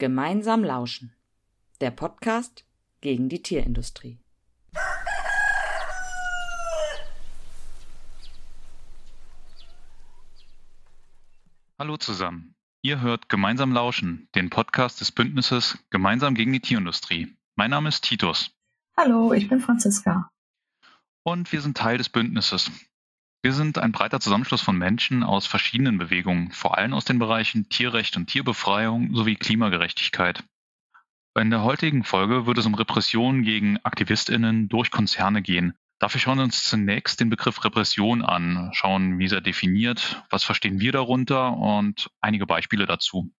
Gemeinsam lauschen. Der Podcast gegen die Tierindustrie. Hallo zusammen. Ihr hört Gemeinsam lauschen, den Podcast des Bündnisses Gemeinsam gegen die Tierindustrie. Mein Name ist Titus. Hallo, ich bin Franziska. Und wir sind Teil des Bündnisses. Wir sind ein breiter Zusammenschluss von Menschen aus verschiedenen Bewegungen, vor allem aus den Bereichen Tierrecht und Tierbefreiung sowie Klimagerechtigkeit. In der heutigen Folge wird es um Repressionen gegen AktivistInnen durch Konzerne gehen. Dafür schauen wir uns zunächst den Begriff Repression an, schauen, wie er definiert, was verstehen wir darunter und einige Beispiele dazu.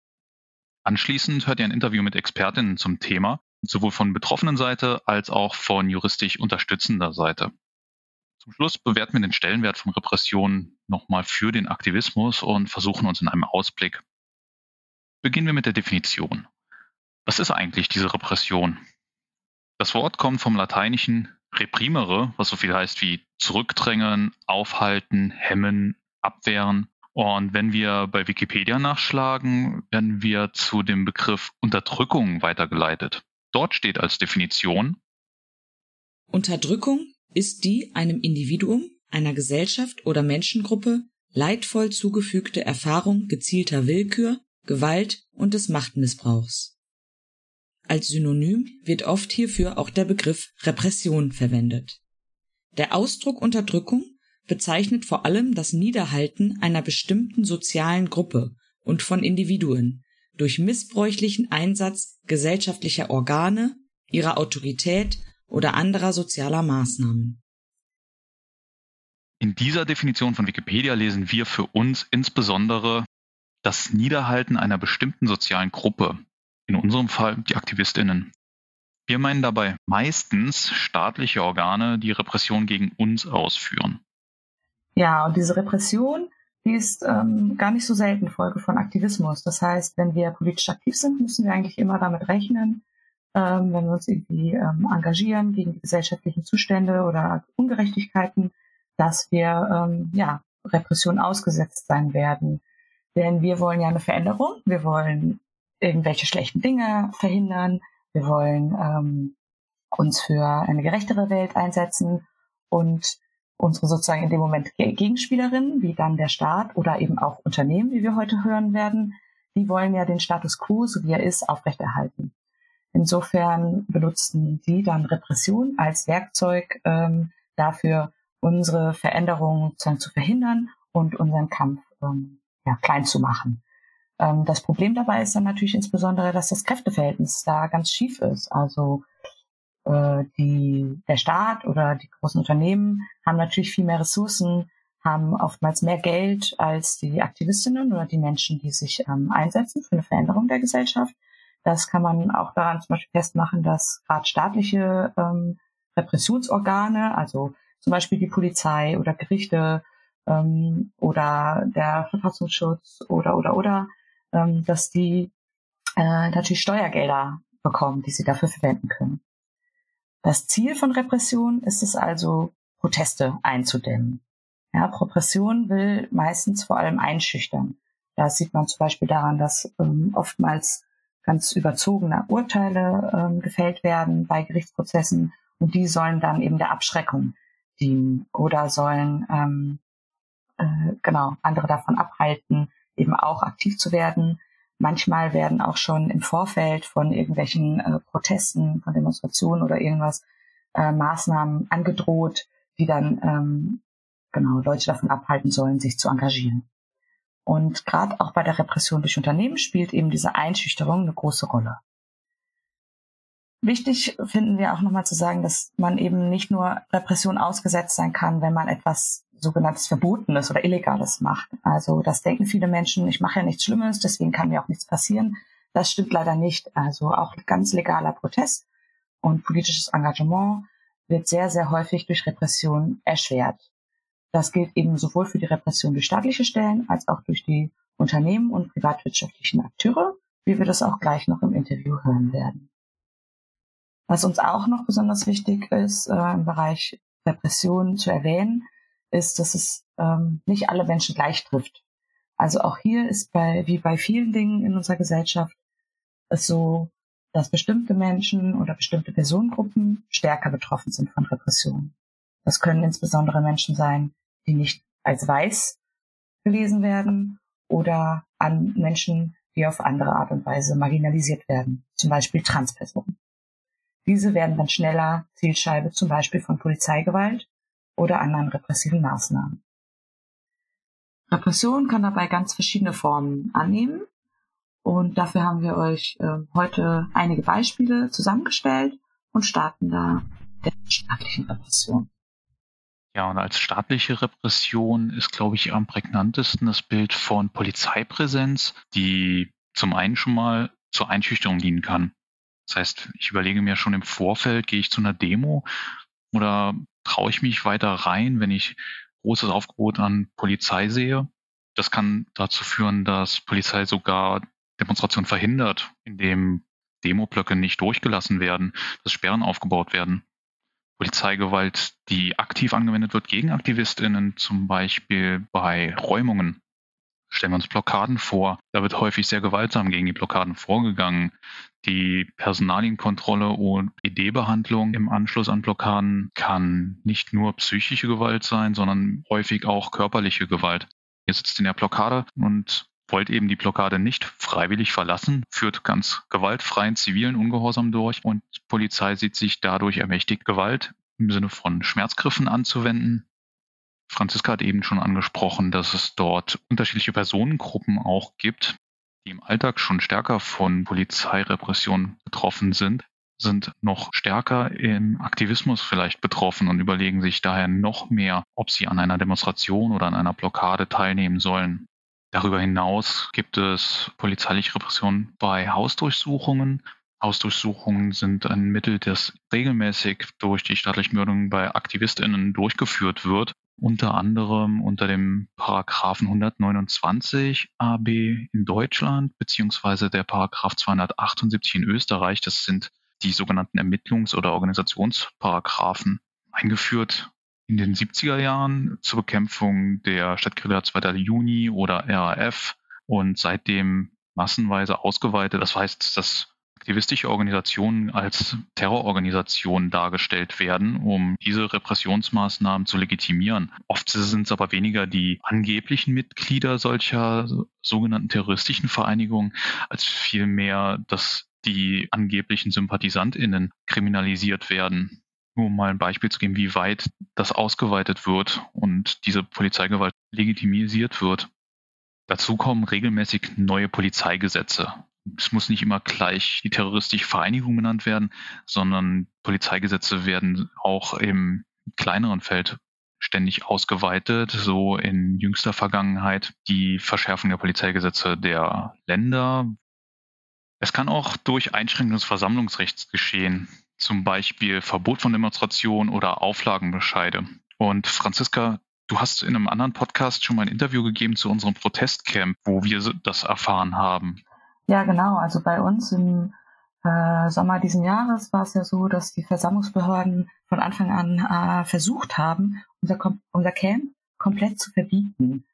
Anschließend hört ihr ein Interview mit Expertinnen zum Thema, sowohl von betroffenen Seite als auch von juristisch unterstützender Seite. Zum Schluss bewerten wir den Stellenwert von Repression nochmal für den Aktivismus und versuchen uns in einem Ausblick. Beginnen wir mit der Definition. Was ist eigentlich diese Repression? Das Wort kommt vom lateinischen reprimere, was so viel heißt wie zurückdrängen, aufhalten, hemmen, abwehren. Und wenn wir bei Wikipedia nachschlagen, werden wir zu dem Begriff Unterdrückung weitergeleitet. Dort steht als Definition Unterdrückung ist die einem Individuum, einer Gesellschaft oder Menschengruppe leidvoll zugefügte Erfahrung gezielter Willkür, Gewalt und des Machtmissbrauchs. Als Synonym wird oft hierfür auch der Begriff Repression verwendet. Der Ausdruck Unterdrückung bezeichnet vor allem das Niederhalten einer bestimmten sozialen Gruppe und von Individuen durch missbräuchlichen Einsatz gesellschaftlicher Organe, ihrer Autorität oder anderer sozialer Maßnahmen. In dieser Definition von Wikipedia lesen wir für uns insbesondere das Niederhalten einer bestimmten sozialen Gruppe, in unserem Fall die Aktivistinnen. Wir meinen dabei meistens staatliche Organe, die Repression gegen uns ausführen. Ja, und diese Repression, die ist ähm, gar nicht so selten Folge von Aktivismus. Das heißt, wenn wir politisch aktiv sind, müssen wir eigentlich immer damit rechnen, ähm, wenn wir uns irgendwie ähm, engagieren gegen die gesellschaftlichen Zustände oder Ungerechtigkeiten, dass wir ähm, ja Repression ausgesetzt sein werden. Denn wir wollen ja eine Veränderung, wir wollen irgendwelche schlechten Dinge verhindern, wir wollen ähm, uns für eine gerechtere Welt einsetzen und unsere sozusagen in dem Moment Gegenspielerinnen, wie dann der Staat oder eben auch Unternehmen, wie wir heute hören werden, die wollen ja den Status quo, so wie er ist, aufrechterhalten. Insofern benutzen sie dann Repression als Werkzeug ähm, dafür, unsere Veränderungen zu verhindern und unseren Kampf ähm, ja, klein zu machen. Ähm, das Problem dabei ist dann natürlich insbesondere, dass das Kräfteverhältnis da ganz schief ist. Also äh, die, der Staat oder die großen Unternehmen haben natürlich viel mehr Ressourcen, haben oftmals mehr Geld als die Aktivistinnen oder die Menschen, die sich ähm, einsetzen für eine Veränderung der Gesellschaft. Das kann man auch daran zum Beispiel festmachen, dass gerade staatliche ähm, Repressionsorgane, also zum Beispiel die Polizei oder Gerichte ähm, oder der Verfassungsschutz oder oder oder, ähm, dass die äh, natürlich Steuergelder bekommen, die sie dafür verwenden können. Das Ziel von Repression ist es also, Proteste einzudämmen. Ja, Repression will meistens vor allem einschüchtern. Das sieht man zum Beispiel daran, dass ähm, oftmals ganz überzogene Urteile ähm, gefällt werden bei Gerichtsprozessen und die sollen dann eben der Abschreckung dienen oder sollen ähm, äh, genau andere davon abhalten, eben auch aktiv zu werden. Manchmal werden auch schon im Vorfeld von irgendwelchen äh, Protesten, von Demonstrationen oder irgendwas äh, Maßnahmen angedroht, die dann ähm, genau Leute davon abhalten sollen, sich zu engagieren. Und gerade auch bei der Repression durch Unternehmen spielt eben diese Einschüchterung eine große Rolle. Wichtig finden wir auch nochmal zu sagen, dass man eben nicht nur Repression ausgesetzt sein kann, wenn man etwas sogenanntes Verbotenes oder Illegales macht. Also das denken viele Menschen, ich mache ja nichts Schlimmes, deswegen kann mir auch nichts passieren. Das stimmt leider nicht. Also auch ganz legaler Protest und politisches Engagement wird sehr, sehr häufig durch Repression erschwert. Das gilt eben sowohl für die Repression durch staatliche Stellen als auch durch die Unternehmen und privatwirtschaftlichen Akteure, wie wir das auch gleich noch im Interview hören werden. Was uns auch noch besonders wichtig ist, äh, im Bereich Repression zu erwähnen, ist, dass es ähm, nicht alle Menschen gleich trifft. Also auch hier ist bei, wie bei vielen Dingen in unserer Gesellschaft, es so, dass bestimmte Menschen oder bestimmte Personengruppen stärker betroffen sind von Repressionen. Das können insbesondere Menschen sein, die nicht als weiß gelesen werden oder an Menschen, die auf andere Art und Weise marginalisiert werden, zum Beispiel Transpersonen. Diese werden dann schneller Zielscheibe zum Beispiel von Polizeigewalt oder anderen repressiven Maßnahmen. Repression kann dabei ganz verschiedene Formen annehmen und dafür haben wir euch äh, heute einige Beispiele zusammengestellt und starten da der staatlichen Repression. Ja, und als staatliche Repression ist, glaube ich, am prägnantesten das Bild von Polizeipräsenz, die zum einen schon mal zur Einschüchterung dienen kann. Das heißt, ich überlege mir schon im Vorfeld, gehe ich zu einer Demo oder traue ich mich weiter rein, wenn ich großes Aufgebot an Polizei sehe. Das kann dazu führen, dass Polizei sogar Demonstrationen verhindert, indem Demoblöcke nicht durchgelassen werden, dass Sperren aufgebaut werden. Polizeigewalt, die aktiv angewendet wird gegen AktivistInnen, zum Beispiel bei Räumungen. Stellen wir uns Blockaden vor. Da wird häufig sehr gewaltsam gegen die Blockaden vorgegangen. Die Personalienkontrolle und ED-Behandlung im Anschluss an Blockaden kann nicht nur psychische Gewalt sein, sondern häufig auch körperliche Gewalt. Ihr sitzt in der Blockade und wollt eben die Blockade nicht freiwillig verlassen, führt ganz gewaltfreien zivilen Ungehorsam durch und Polizei sieht sich dadurch ermächtigt, Gewalt im Sinne von Schmerzgriffen anzuwenden. Franziska hat eben schon angesprochen, dass es dort unterschiedliche Personengruppen auch gibt, die im Alltag schon stärker von Polizeirepression betroffen sind, sind noch stärker im Aktivismus vielleicht betroffen und überlegen sich daher noch mehr, ob sie an einer Demonstration oder an einer Blockade teilnehmen sollen. Darüber hinaus gibt es polizeiliche Repression bei Hausdurchsuchungen. Hausdurchsuchungen sind ein Mittel, das regelmäßig durch die staatliche Mörderung bei AktivistInnen durchgeführt wird. Unter anderem unter dem Paragraphen 129 AB in Deutschland, beziehungsweise der Paragraph 278 in Österreich. Das sind die sogenannten Ermittlungs- oder Organisationsparagraphen. Eingeführt in den 70er Jahren zur Bekämpfung der Stadtguerilla 2. Juni oder RAF und seitdem massenweise ausgeweitet. Das heißt, dass aktivistische Organisationen als Terrororganisationen dargestellt werden, um diese Repressionsmaßnahmen zu legitimieren. Oft sind es aber weniger die angeblichen Mitglieder solcher sogenannten terroristischen Vereinigungen, als vielmehr, dass die angeblichen SympathisantInnen kriminalisiert werden um mal ein Beispiel zu geben, wie weit das ausgeweitet wird und diese Polizeigewalt legitimisiert wird. Dazu kommen regelmäßig neue Polizeigesetze. Es muss nicht immer gleich die terroristische Vereinigung benannt werden, sondern Polizeigesetze werden auch im kleineren Feld ständig ausgeweitet, so in jüngster Vergangenheit die Verschärfung der Polizeigesetze der Länder. Es kann auch durch Einschränkung des Versammlungsrechts geschehen zum Beispiel Verbot von Demonstrationen oder Auflagenbescheide. Und Franziska, du hast in einem anderen Podcast schon mal ein Interview gegeben zu unserem Protestcamp, wo wir das erfahren haben. Ja, genau. Also bei uns im äh, Sommer diesen Jahres war es ja so, dass die Versammlungsbehörden von Anfang an äh, versucht haben, unser, unser Camp komplett zu verbieten.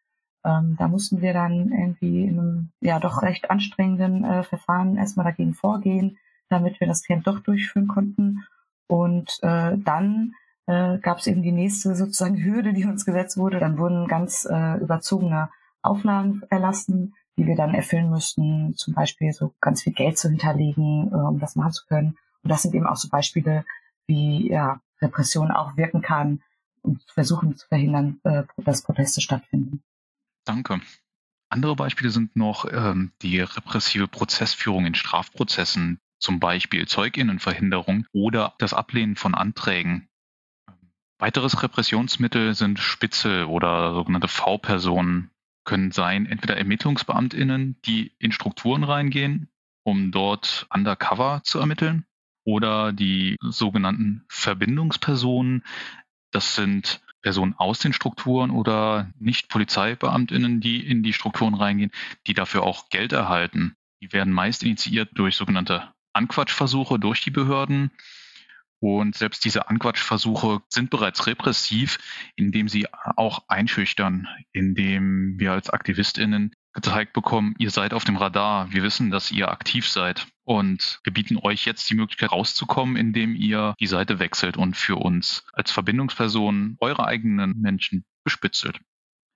Ähm, da mussten wir dann irgendwie in einem ja doch recht anstrengenden äh, Verfahren erstmal dagegen vorgehen damit wir das Camp doch durchführen konnten. Und äh, dann äh, gab es eben die nächste sozusagen Hürde, die uns gesetzt wurde. Dann wurden ganz äh, überzogene Auflagen erlassen, die wir dann erfüllen müssten, zum Beispiel so ganz viel Geld zu hinterlegen, äh, um das machen zu können. Und das sind eben auch so Beispiele, wie ja, Repression auch wirken kann und versuchen zu verhindern, äh, dass Proteste stattfinden. Danke. Andere Beispiele sind noch ähm, die repressive Prozessführung in Strafprozessen, zum Beispiel Zeuginnenverhinderung oder das Ablehnen von Anträgen. Weiteres Repressionsmittel sind Spitzel oder sogenannte V-Personen, können sein entweder Ermittlungsbeamtinnen, die in Strukturen reingehen, um dort undercover zu ermitteln, oder die sogenannten Verbindungspersonen. Das sind Personen aus den Strukturen oder nicht Polizeibeamtinnen, die in die Strukturen reingehen, die dafür auch Geld erhalten. Die werden meist initiiert durch sogenannte Anquatschversuche durch die Behörden. Und selbst diese Anquatschversuche sind bereits repressiv, indem sie auch einschüchtern, indem wir als AktivistInnen gezeigt bekommen, ihr seid auf dem Radar, wir wissen, dass ihr aktiv seid und wir bieten euch jetzt die Möglichkeit rauszukommen, indem ihr die Seite wechselt und für uns als Verbindungsperson eure eigenen Menschen bespitzelt.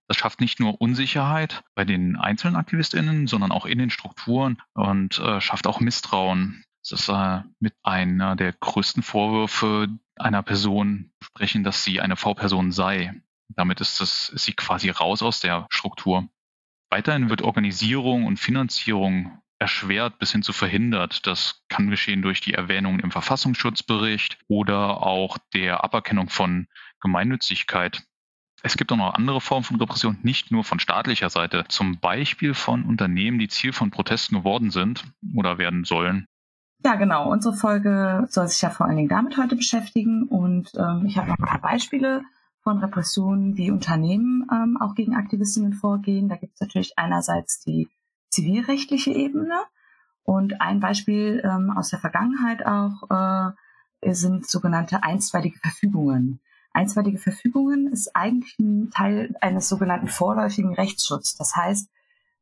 Das schafft nicht nur Unsicherheit bei den einzelnen AktivistInnen, sondern auch in den Strukturen und äh, schafft auch Misstrauen. Das ist äh, mit einer der größten Vorwürfe einer Person sprechen, dass sie eine V-Person sei. Damit ist, das, ist sie quasi raus aus der Struktur. Weiterhin wird Organisierung und Finanzierung erschwert bis hin zu verhindert. Das kann geschehen durch die Erwähnung im Verfassungsschutzbericht oder auch der Aberkennung von Gemeinnützigkeit. Es gibt auch noch andere Formen von Repression, nicht nur von staatlicher Seite, zum Beispiel von Unternehmen, die Ziel von Protesten geworden sind oder werden sollen. Ja, genau. Unsere Folge soll sich ja vor allen Dingen damit heute beschäftigen und ähm, ich habe noch ein paar Beispiele von Repressionen, wie Unternehmen ähm, auch gegen Aktivistinnen vorgehen. Da gibt es natürlich einerseits die zivilrechtliche Ebene und ein Beispiel ähm, aus der Vergangenheit auch äh, sind sogenannte einstweilige Verfügungen. Einstweilige Verfügungen ist eigentlich ein Teil eines sogenannten vorläufigen Rechtsschutzes. Das heißt,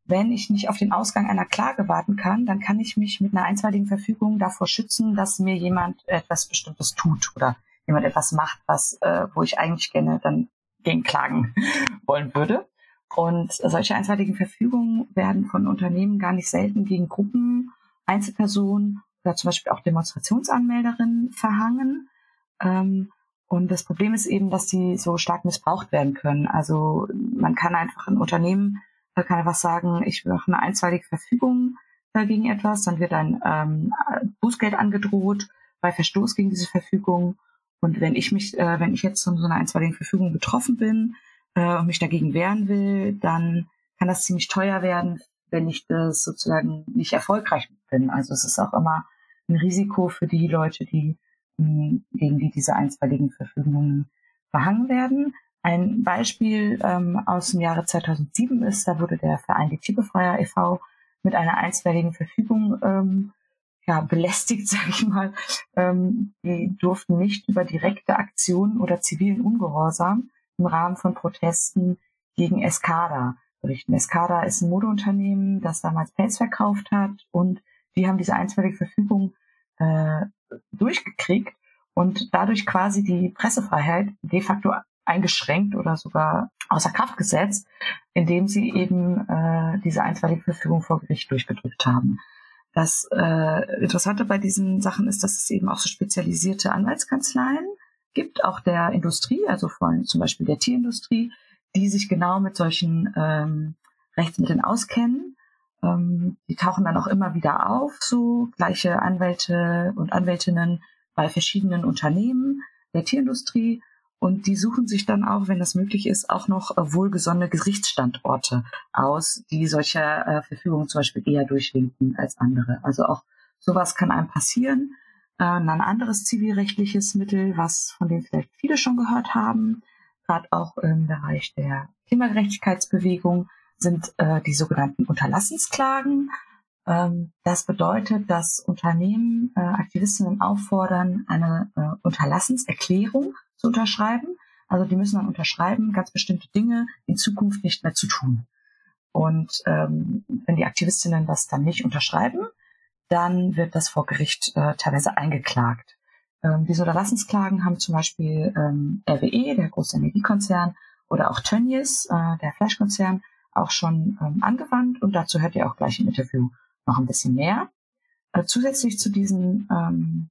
wenn ich nicht auf den Ausgang einer Klage warten kann, dann kann ich mich mit einer einstweiligen Verfügung davor schützen, dass mir jemand etwas Bestimmtes tut oder jemand etwas macht, was, äh, wo ich eigentlich gerne dann gegen klagen wollen würde. Und solche einseitigen Verfügungen werden von Unternehmen gar nicht selten gegen Gruppen, Einzelpersonen oder zum Beispiel auch Demonstrationsanmelderinnen verhangen. Ähm, und das Problem ist eben, dass die so stark missbraucht werden können. Also man kann einfach ein Unternehmen, kann einfach sagen, ich mache eine einstweilige Verfügung gegen etwas, dann wird ein ähm, Bußgeld angedroht bei Verstoß gegen diese Verfügung und wenn ich mich, äh, wenn ich jetzt von so einer einstweiligen Verfügung betroffen bin äh, und mich dagegen wehren will, dann kann das ziemlich teuer werden, wenn ich das sozusagen nicht erfolgreich bin. Also es ist auch immer ein Risiko für die Leute, die mh, gegen die diese einstweiligen Verfügungen verhangen werden. Ein Beispiel ähm, aus dem Jahre 2007 ist, da wurde der Verein Die Tierbefreier e.V. mit einer einstweiligen Verfügung ähm, ja, belästigt, sage ich mal. Ähm, die durften nicht über direkte Aktionen oder zivilen Ungehorsam im Rahmen von Protesten gegen Escada berichten. Escada ist ein Modeunternehmen, das damals Pelz verkauft hat und die haben diese einstweilige Verfügung äh, durchgekriegt und dadurch quasi die Pressefreiheit de facto eingeschränkt oder sogar außer Kraft gesetzt, indem sie eben äh, diese einstweilige Verfügung vor Gericht durchgedrückt haben. Das äh, Interessante bei diesen Sachen ist, dass es eben auch so spezialisierte Anwaltskanzleien gibt, auch der Industrie, also von zum Beispiel der Tierindustrie, die sich genau mit solchen ähm, Rechtsmitteln auskennen. Ähm, die tauchen dann auch immer wieder auf, so gleiche Anwälte und Anwältinnen bei verschiedenen Unternehmen der Tierindustrie und die suchen sich dann auch, wenn das möglich ist, auch noch äh, wohlgesonnene Gerichtsstandorte aus, die solche äh, Verfügungen zum Beispiel eher durchwinken als andere. Also auch sowas kann einem passieren. Äh, ein anderes zivilrechtliches Mittel, was von dem vielleicht viele schon gehört haben, gerade auch im Bereich der Klimagerechtigkeitsbewegung, sind äh, die sogenannten Unterlassensklagen. Ähm, das bedeutet, dass Unternehmen äh, Aktivistinnen auffordern, eine äh, Unterlassenserklärung zu unterschreiben. Also die müssen dann unterschreiben, ganz bestimmte Dinge in Zukunft nicht mehr zu tun. Und ähm, wenn die Aktivistinnen das dann nicht unterschreiben, dann wird das vor Gericht äh, teilweise eingeklagt. Ähm, diese Unterlassensklagen haben zum Beispiel ähm, RWE, der große Energiekonzern, oder auch Tönnies, äh, der Fleischkonzern, auch schon ähm, angewandt. Und dazu hört ihr auch gleich im Interview noch ein bisschen mehr. Äh, zusätzlich zu diesen ähm,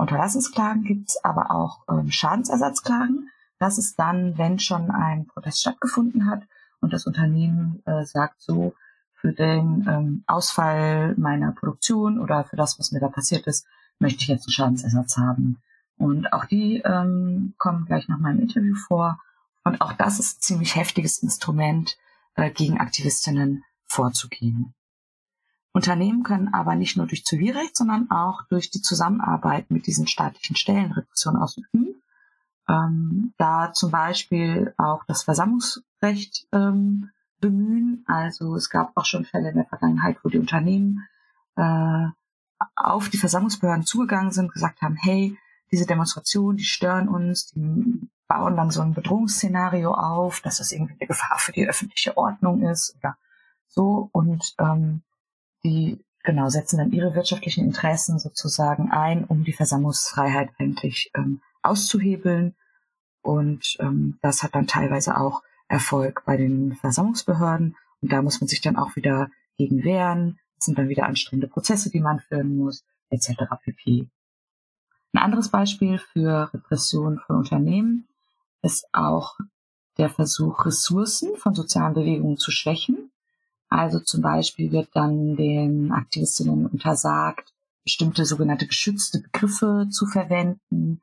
Unterlassensklagen gibt es aber auch ähm, Schadensersatzklagen. Das ist dann, wenn schon ein Protest stattgefunden hat und das Unternehmen äh, sagt so, für den ähm, Ausfall meiner Produktion oder für das, was mir da passiert ist, möchte ich jetzt einen Schadensersatz haben. Und auch die ähm, kommen gleich nach meinem Interview vor. Und auch das ist ein ziemlich heftiges Instrument, äh, gegen Aktivistinnen vorzugehen. Unternehmen können aber nicht nur durch Zivilrecht, sondern auch durch die Zusammenarbeit mit diesen staatlichen Stellen Repression ausüben. Ähm, da zum Beispiel auch das Versammlungsrecht ähm, bemühen. Also es gab auch schon Fälle in der Vergangenheit, wo die Unternehmen äh, auf die Versammlungsbehörden zugegangen sind, gesagt haben, hey, diese Demonstrationen, die stören uns, die bauen dann so ein Bedrohungsszenario auf, dass das irgendwie eine Gefahr für die öffentliche Ordnung ist oder So und ähm, die genau setzen dann ihre wirtschaftlichen Interessen sozusagen ein, um die Versammlungsfreiheit eigentlich ähm, auszuhebeln. Und ähm, das hat dann teilweise auch Erfolg bei den Versammlungsbehörden. Und da muss man sich dann auch wieder gegen wehren. Das sind dann wieder anstrengende Prozesse, die man führen muss, etc. pp. Ein anderes Beispiel für Repression von Unternehmen ist auch der Versuch, Ressourcen von sozialen Bewegungen zu schwächen. Also zum Beispiel wird dann den Aktivistinnen untersagt, bestimmte sogenannte geschützte Begriffe zu verwenden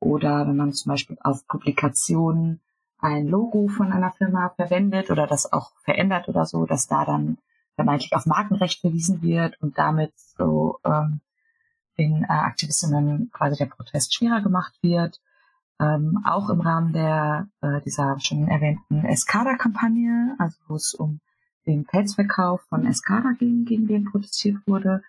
oder wenn man zum Beispiel auf Publikationen ein Logo von einer Firma verwendet oder das auch verändert oder so, dass da dann vermeintlich auf Markenrecht verwiesen wird und damit so ähm, den äh, Aktivistinnen quasi der Protest schwerer gemacht wird. Ähm, auch im Rahmen der äh, dieser schon erwähnten Escada-Kampagne, also wo es um den Pelzverkauf von Escada ging, gegen den protestiert wurde,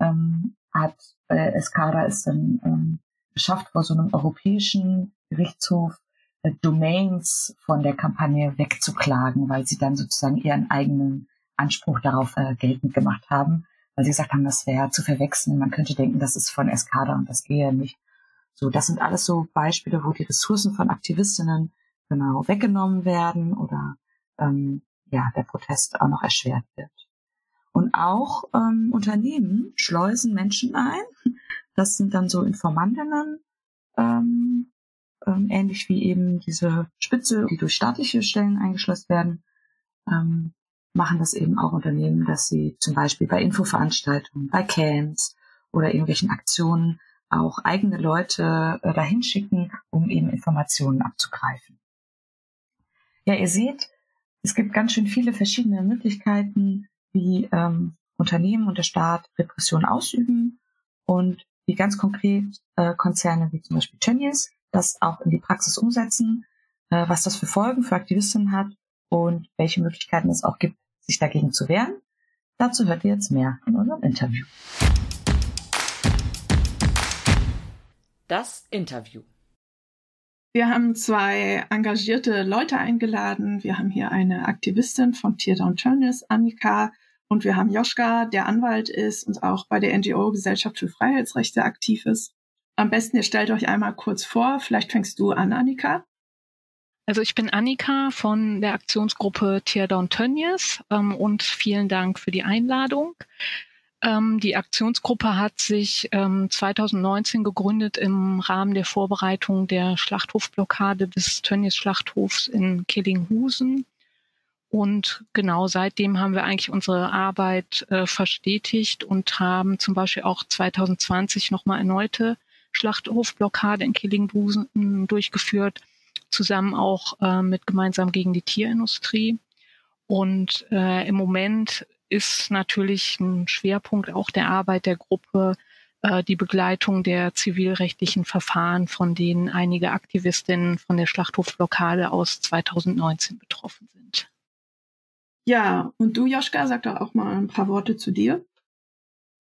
ähm, hat äh, Escada es dann ähm, geschafft, vor so einem europäischen Gerichtshof äh, Domains von der Kampagne wegzuklagen, weil sie dann sozusagen ihren eigenen Anspruch darauf äh, geltend gemacht haben, weil sie gesagt haben, das wäre zu verwechseln. Man könnte denken, das ist von Escada und das gehe nicht. So, das sind alles so Beispiele, wo die Ressourcen von Aktivistinnen genau weggenommen werden oder ähm, ja, der Protest auch noch erschwert wird. Und auch ähm, Unternehmen schleusen Menschen ein. Das sind dann so Informantinnen, ähm, ähm, ähnlich wie eben diese Spitze, die durch staatliche Stellen eingeschlossen werden, ähm, machen das eben auch Unternehmen, dass sie zum Beispiel bei Infoveranstaltungen, bei Camps oder irgendwelchen Aktionen auch eigene Leute äh, dahin schicken, um eben Informationen abzugreifen. Ja, ihr seht, es gibt ganz schön viele verschiedene Möglichkeiten, wie ähm, Unternehmen und der Staat Repression ausüben und wie ganz konkret äh, Konzerne wie zum Beispiel Tönnies das auch in die Praxis umsetzen, äh, was das für Folgen für Aktivistinnen hat und welche Möglichkeiten es auch gibt, sich dagegen zu wehren. Dazu hört ihr jetzt mehr in unserem Interview. Das Interview. Wir haben zwei engagierte Leute eingeladen. Wir haben hier eine Aktivistin vom Teardown Turnus, Annika, und wir haben Joschka, der Anwalt ist und auch bei der NGO Gesellschaft für Freiheitsrechte aktiv ist. Am besten, ihr stellt euch einmal kurz vor. Vielleicht fängst du an, Annika. Also ich bin Annika von der Aktionsgruppe Teardown Tönnies ähm, und vielen Dank für die Einladung. Ähm, die Aktionsgruppe hat sich ähm, 2019 gegründet im Rahmen der Vorbereitung der Schlachthofblockade des Tönnies Schlachthofs in Killinghusen. Und genau seitdem haben wir eigentlich unsere Arbeit äh, verstetigt und haben zum Beispiel auch 2020 nochmal erneute Schlachthofblockade in Killinghusen durchgeführt zusammen auch äh, mit gemeinsam gegen die Tierindustrie. Und äh, im Moment ist natürlich ein Schwerpunkt auch der Arbeit der Gruppe äh, die Begleitung der zivilrechtlichen Verfahren, von denen einige Aktivistinnen von der Schlachthofblockade aus 2019 betroffen sind. Ja, und du, Joschka, sag doch auch mal ein paar Worte zu dir.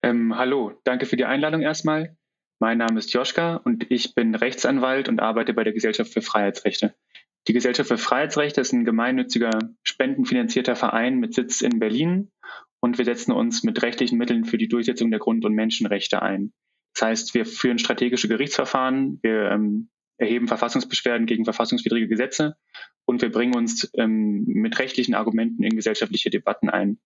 Ähm, hallo, danke für die Einladung erstmal. Mein Name ist Joschka und ich bin Rechtsanwalt und arbeite bei der Gesellschaft für Freiheitsrechte. Die Gesellschaft für Freiheitsrechte ist ein gemeinnütziger, spendenfinanzierter Verein mit Sitz in Berlin und wir setzen uns mit rechtlichen Mitteln für die Durchsetzung der Grund- und Menschenrechte ein. Das heißt, wir führen strategische Gerichtsverfahren, wir ähm, erheben Verfassungsbeschwerden gegen verfassungswidrige Gesetze und wir bringen uns ähm, mit rechtlichen Argumenten in gesellschaftliche Debatten ein.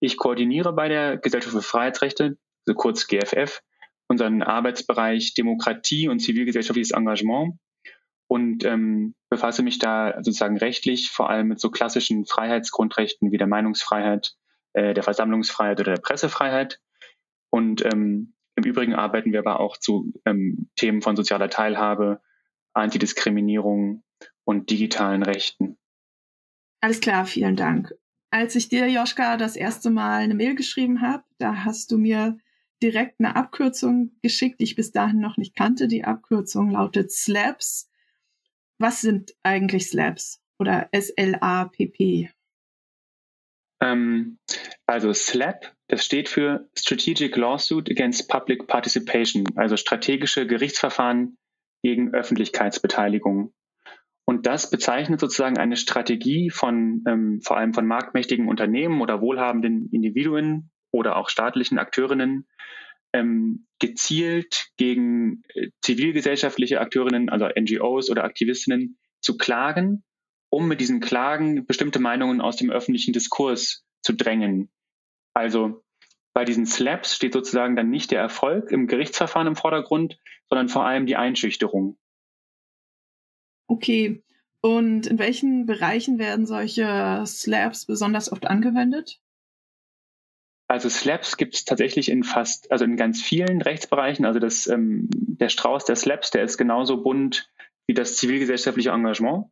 Ich koordiniere bei der Gesellschaft für Freiheitsrechte, also kurz GFF, unseren Arbeitsbereich Demokratie und zivilgesellschaftliches Engagement und ähm, befasse mich da sozusagen rechtlich vor allem mit so klassischen Freiheitsgrundrechten wie der Meinungsfreiheit, äh, der Versammlungsfreiheit oder der Pressefreiheit. Und ähm, im Übrigen arbeiten wir aber auch zu ähm, Themen von sozialer Teilhabe, Antidiskriminierung und digitalen Rechten. Alles klar, vielen Dank. Als ich dir, Joschka, das erste Mal eine Mail geschrieben habe, da hast du mir direkt eine Abkürzung geschickt, die ich bis dahin noch nicht kannte. Die Abkürzung lautet SLAPS. Was sind eigentlich SLAPS oder S-L-A-P-P? Ähm, also SLAP, das steht für Strategic Lawsuit Against Public Participation, also strategische Gerichtsverfahren gegen Öffentlichkeitsbeteiligung. Und das bezeichnet sozusagen eine Strategie von ähm, vor allem von marktmächtigen Unternehmen oder wohlhabenden Individuen oder auch staatlichen Akteurinnen, ähm, gezielt gegen äh, zivilgesellschaftliche Akteurinnen, also NGOs oder Aktivistinnen, zu klagen, um mit diesen Klagen bestimmte Meinungen aus dem öffentlichen Diskurs zu drängen. Also bei diesen Slaps steht sozusagen dann nicht der Erfolg im Gerichtsverfahren im Vordergrund, sondern vor allem die Einschüchterung. Okay. Und in welchen Bereichen werden solche Slaps besonders oft angewendet? Also Slaps gibt es tatsächlich in fast, also in ganz vielen Rechtsbereichen. Also das, ähm, der Strauß der Slaps, der ist genauso bunt wie das zivilgesellschaftliche Engagement.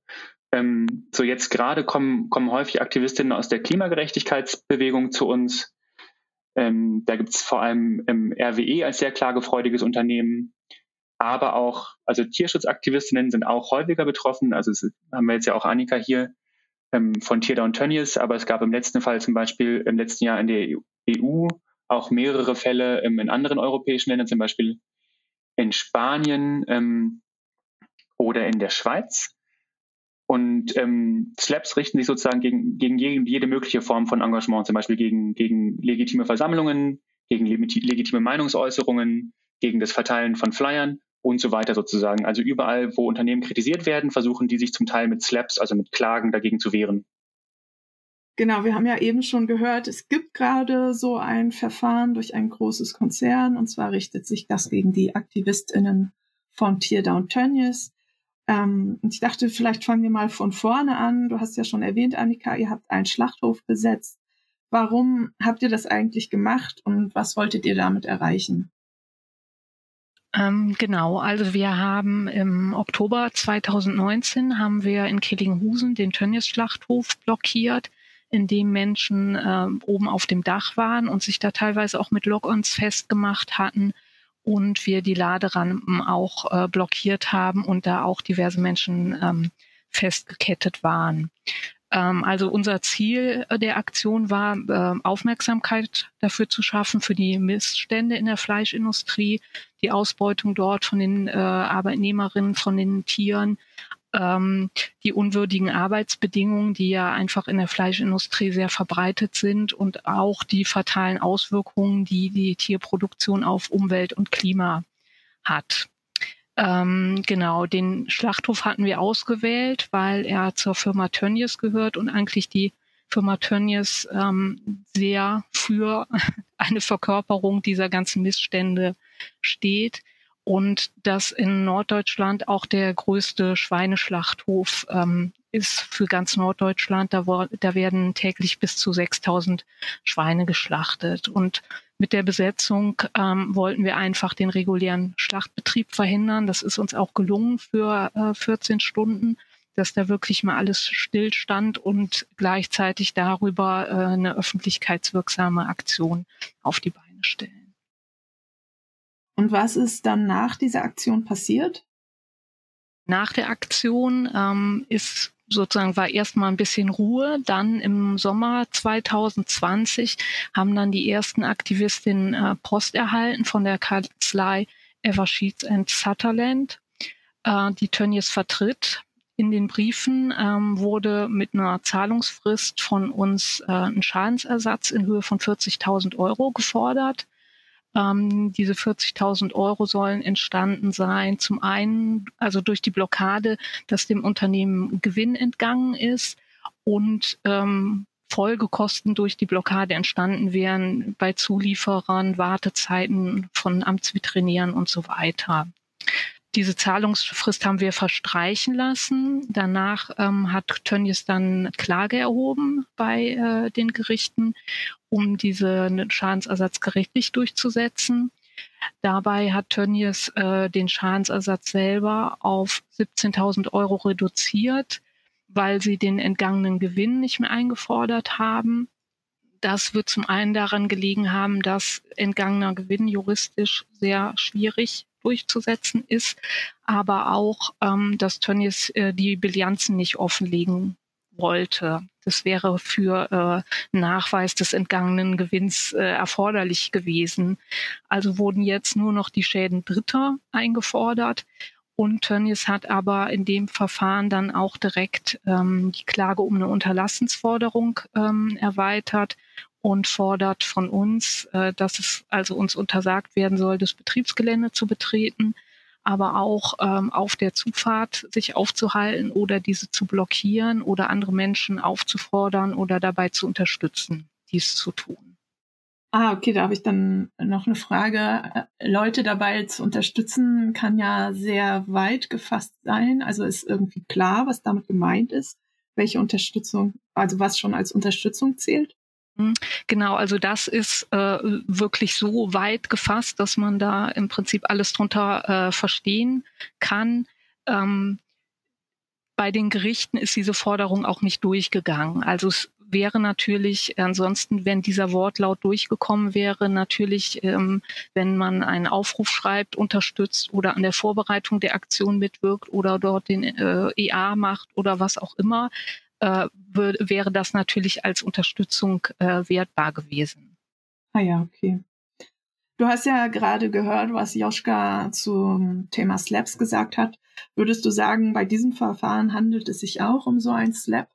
Ähm, so jetzt gerade kommen, kommen häufig Aktivistinnen aus der Klimagerechtigkeitsbewegung zu uns. Ähm, da gibt es vor allem ähm, RWE als sehr klagefreudiges Unternehmen, aber auch, also Tierschutzaktivistinnen sind auch häufiger betroffen. Also haben wir jetzt ja auch Annika hier ähm, von Tierdown Tönnies, aber es gab im letzten Fall zum Beispiel im letzten Jahr in der EU auch mehrere Fälle ähm, in anderen europäischen Ländern, zum Beispiel in Spanien ähm, oder in der Schweiz. Und ähm, Slaps richten sich sozusagen gegen, gegen jede mögliche Form von Engagement, zum Beispiel gegen, gegen legitime Versammlungen, gegen legitime Meinungsäußerungen, gegen das Verteilen von Flyern und so weiter sozusagen. Also überall, wo Unternehmen kritisiert werden, versuchen die sich zum Teil mit Slaps, also mit Klagen dagegen zu wehren. Genau, wir haben ja eben schon gehört, es gibt gerade so ein Verfahren durch ein großes Konzern und zwar richtet sich das gegen die AktivistInnen von Teardown Tönnies. Ähm, und ich dachte, vielleicht fangen wir mal von vorne an. Du hast ja schon erwähnt, Annika, ihr habt einen Schlachthof besetzt. Warum habt ihr das eigentlich gemacht und was wolltet ihr damit erreichen? Ähm, genau, also wir haben im Oktober 2019 haben wir in Killinghusen den Tönnies-Schlachthof blockiert, in dem Menschen äh, oben auf dem Dach waren und sich da teilweise auch mit Lock-ons festgemacht hatten und wir die Laderampen auch äh, blockiert haben und da auch diverse Menschen ähm, festgekettet waren. Ähm, also unser Ziel der Aktion war, äh, Aufmerksamkeit dafür zu schaffen für die Missstände in der Fleischindustrie, die Ausbeutung dort von den äh, Arbeitnehmerinnen, von den Tieren, ähm, die unwürdigen Arbeitsbedingungen, die ja einfach in der Fleischindustrie sehr verbreitet sind und auch die fatalen Auswirkungen, die die Tierproduktion auf Umwelt und Klima hat. Ähm, genau, den Schlachthof hatten wir ausgewählt, weil er zur Firma Tönnies gehört und eigentlich die Firma Tönnies ähm, sehr für eine Verkörperung dieser ganzen Missstände steht und dass in Norddeutschland auch der größte Schweineschlachthof ähm, ist für ganz Norddeutschland. Da, da werden täglich bis zu 6000 Schweine geschlachtet. Und mit der Besetzung ähm, wollten wir einfach den regulären Schlachtbetrieb verhindern. Das ist uns auch gelungen für äh, 14 Stunden, dass da wirklich mal alles stillstand und gleichzeitig darüber äh, eine öffentlichkeitswirksame Aktion auf die Beine stellen. Und was ist dann nach dieser Aktion passiert? Nach der Aktion ähm, ist sozusagen war erstmal ein bisschen Ruhe. Dann im Sommer 2020 haben dann die ersten Aktivistinnen äh, Post erhalten von der Kanzlei Eversheets and Sutherland, äh, die Tönnies vertritt. In den Briefen ähm, wurde mit einer Zahlungsfrist von uns äh, ein Schadensersatz in Höhe von 40.000 Euro gefordert. Ähm, diese 40.000 Euro sollen entstanden sein. Zum einen, also durch die Blockade, dass dem Unternehmen Gewinn entgangen ist und ähm, Folgekosten durch die Blockade entstanden wären bei Zulieferern, Wartezeiten von Amtsveterinären und so weiter. Diese Zahlungsfrist haben wir verstreichen lassen. Danach ähm, hat Tönnies dann Klage erhoben bei äh, den Gerichten, um diesen Schadensersatz gerichtlich durchzusetzen. Dabei hat Tönnies äh, den Schadensersatz selber auf 17.000 Euro reduziert, weil sie den entgangenen Gewinn nicht mehr eingefordert haben. Das wird zum einen daran gelegen haben, dass entgangener Gewinn juristisch sehr schwierig durchzusetzen ist, aber auch, ähm, dass Tönnies äh, die Bilanzen nicht offenlegen wollte. Das wäre für äh, Nachweis des entgangenen Gewinns äh, erforderlich gewesen. Also wurden jetzt nur noch die Schäden Dritter eingefordert Und Tönnies hat aber in dem Verfahren dann auch direkt ähm, die Klage um eine Unterlassensforderung ähm, erweitert und fordert von uns, äh, dass es also uns untersagt werden soll, das Betriebsgelände zu betreten, aber auch ähm, auf der Zufahrt sich aufzuhalten oder diese zu blockieren oder andere Menschen aufzufordern oder dabei zu unterstützen, dies zu tun. Ah, okay, da habe ich dann noch eine Frage. Leute dabei zu unterstützen kann ja sehr weit gefasst sein. Also ist irgendwie klar, was damit gemeint ist, welche Unterstützung, also was schon als Unterstützung zählt? Hm, genau, also das ist äh, wirklich so weit gefasst, dass man da im Prinzip alles drunter äh, verstehen kann. Ähm, bei den Gerichten ist diese Forderung auch nicht durchgegangen. Also es wäre natürlich ansonsten, wenn dieser Wortlaut durchgekommen wäre, natürlich, ähm, wenn man einen Aufruf schreibt, unterstützt oder an der Vorbereitung der Aktion mitwirkt oder dort den äh, EA macht oder was auch immer, äh, wäre das natürlich als Unterstützung äh, wertbar gewesen. Ah ja, okay. Du hast ja gerade gehört, was Joschka zum Thema Slaps gesagt hat. Würdest du sagen, bei diesem Verfahren handelt es sich auch um so ein Slap?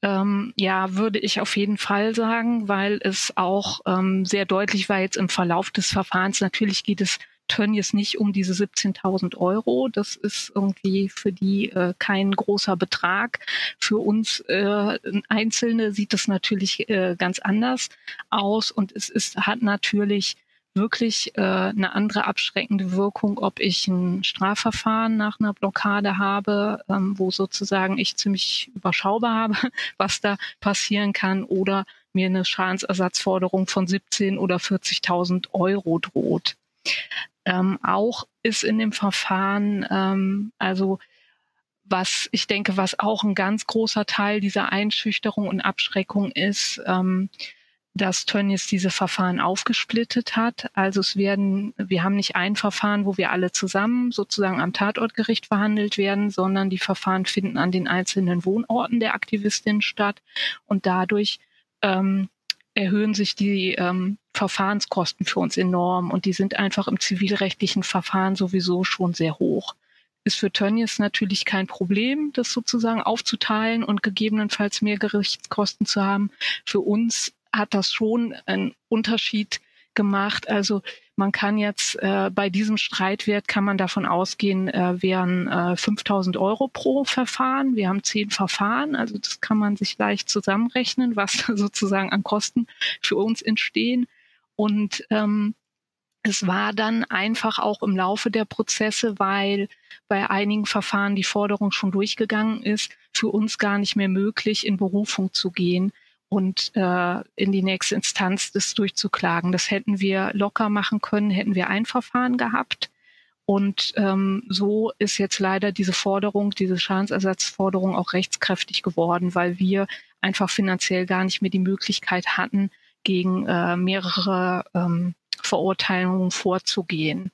Ähm, ja, würde ich auf jeden Fall sagen, weil es auch ähm, sehr deutlich war jetzt im Verlauf des Verfahrens. Natürlich geht es Tönnies nicht um diese 17.000 Euro. Das ist irgendwie für die äh, kein großer Betrag. Für uns äh, Einzelne sieht es natürlich äh, ganz anders aus und es ist, hat natürlich wirklich äh, eine andere abschreckende Wirkung, ob ich ein Strafverfahren nach einer Blockade habe, ähm, wo sozusagen ich ziemlich überschaubar habe, was da passieren kann, oder mir eine Schadensersatzforderung von 17 oder 40.000 Euro droht. Ähm, auch ist in dem Verfahren, ähm, also was ich denke, was auch ein ganz großer Teil dieser Einschüchterung und Abschreckung ist, ähm, dass Tönnies diese Verfahren aufgesplittet hat. Also es werden, wir haben nicht ein Verfahren, wo wir alle zusammen sozusagen am Tatortgericht verhandelt werden, sondern die Verfahren finden an den einzelnen Wohnorten der Aktivistin statt und dadurch ähm, erhöhen sich die ähm, Verfahrenskosten für uns enorm und die sind einfach im zivilrechtlichen Verfahren sowieso schon sehr hoch. Ist für Tönnies natürlich kein Problem, das sozusagen aufzuteilen und gegebenenfalls mehr Gerichtskosten zu haben. Für uns hat das schon einen Unterschied gemacht. Also man kann jetzt äh, bei diesem Streitwert kann man davon ausgehen, äh, wären äh, 5000 Euro pro Verfahren. Wir haben zehn Verfahren, also das kann man sich leicht zusammenrechnen, was sozusagen an Kosten für uns entstehen. Und ähm, es war dann einfach auch im Laufe der Prozesse, weil bei einigen Verfahren die Forderung schon durchgegangen ist, für uns gar nicht mehr möglich, in Berufung zu gehen und äh, in die nächste Instanz das durchzuklagen. Das hätten wir locker machen können, hätten wir ein Verfahren gehabt. Und ähm, so ist jetzt leider diese Forderung, diese Schadensersatzforderung auch rechtskräftig geworden, weil wir einfach finanziell gar nicht mehr die Möglichkeit hatten, gegen äh, mehrere ähm, Verurteilungen vorzugehen.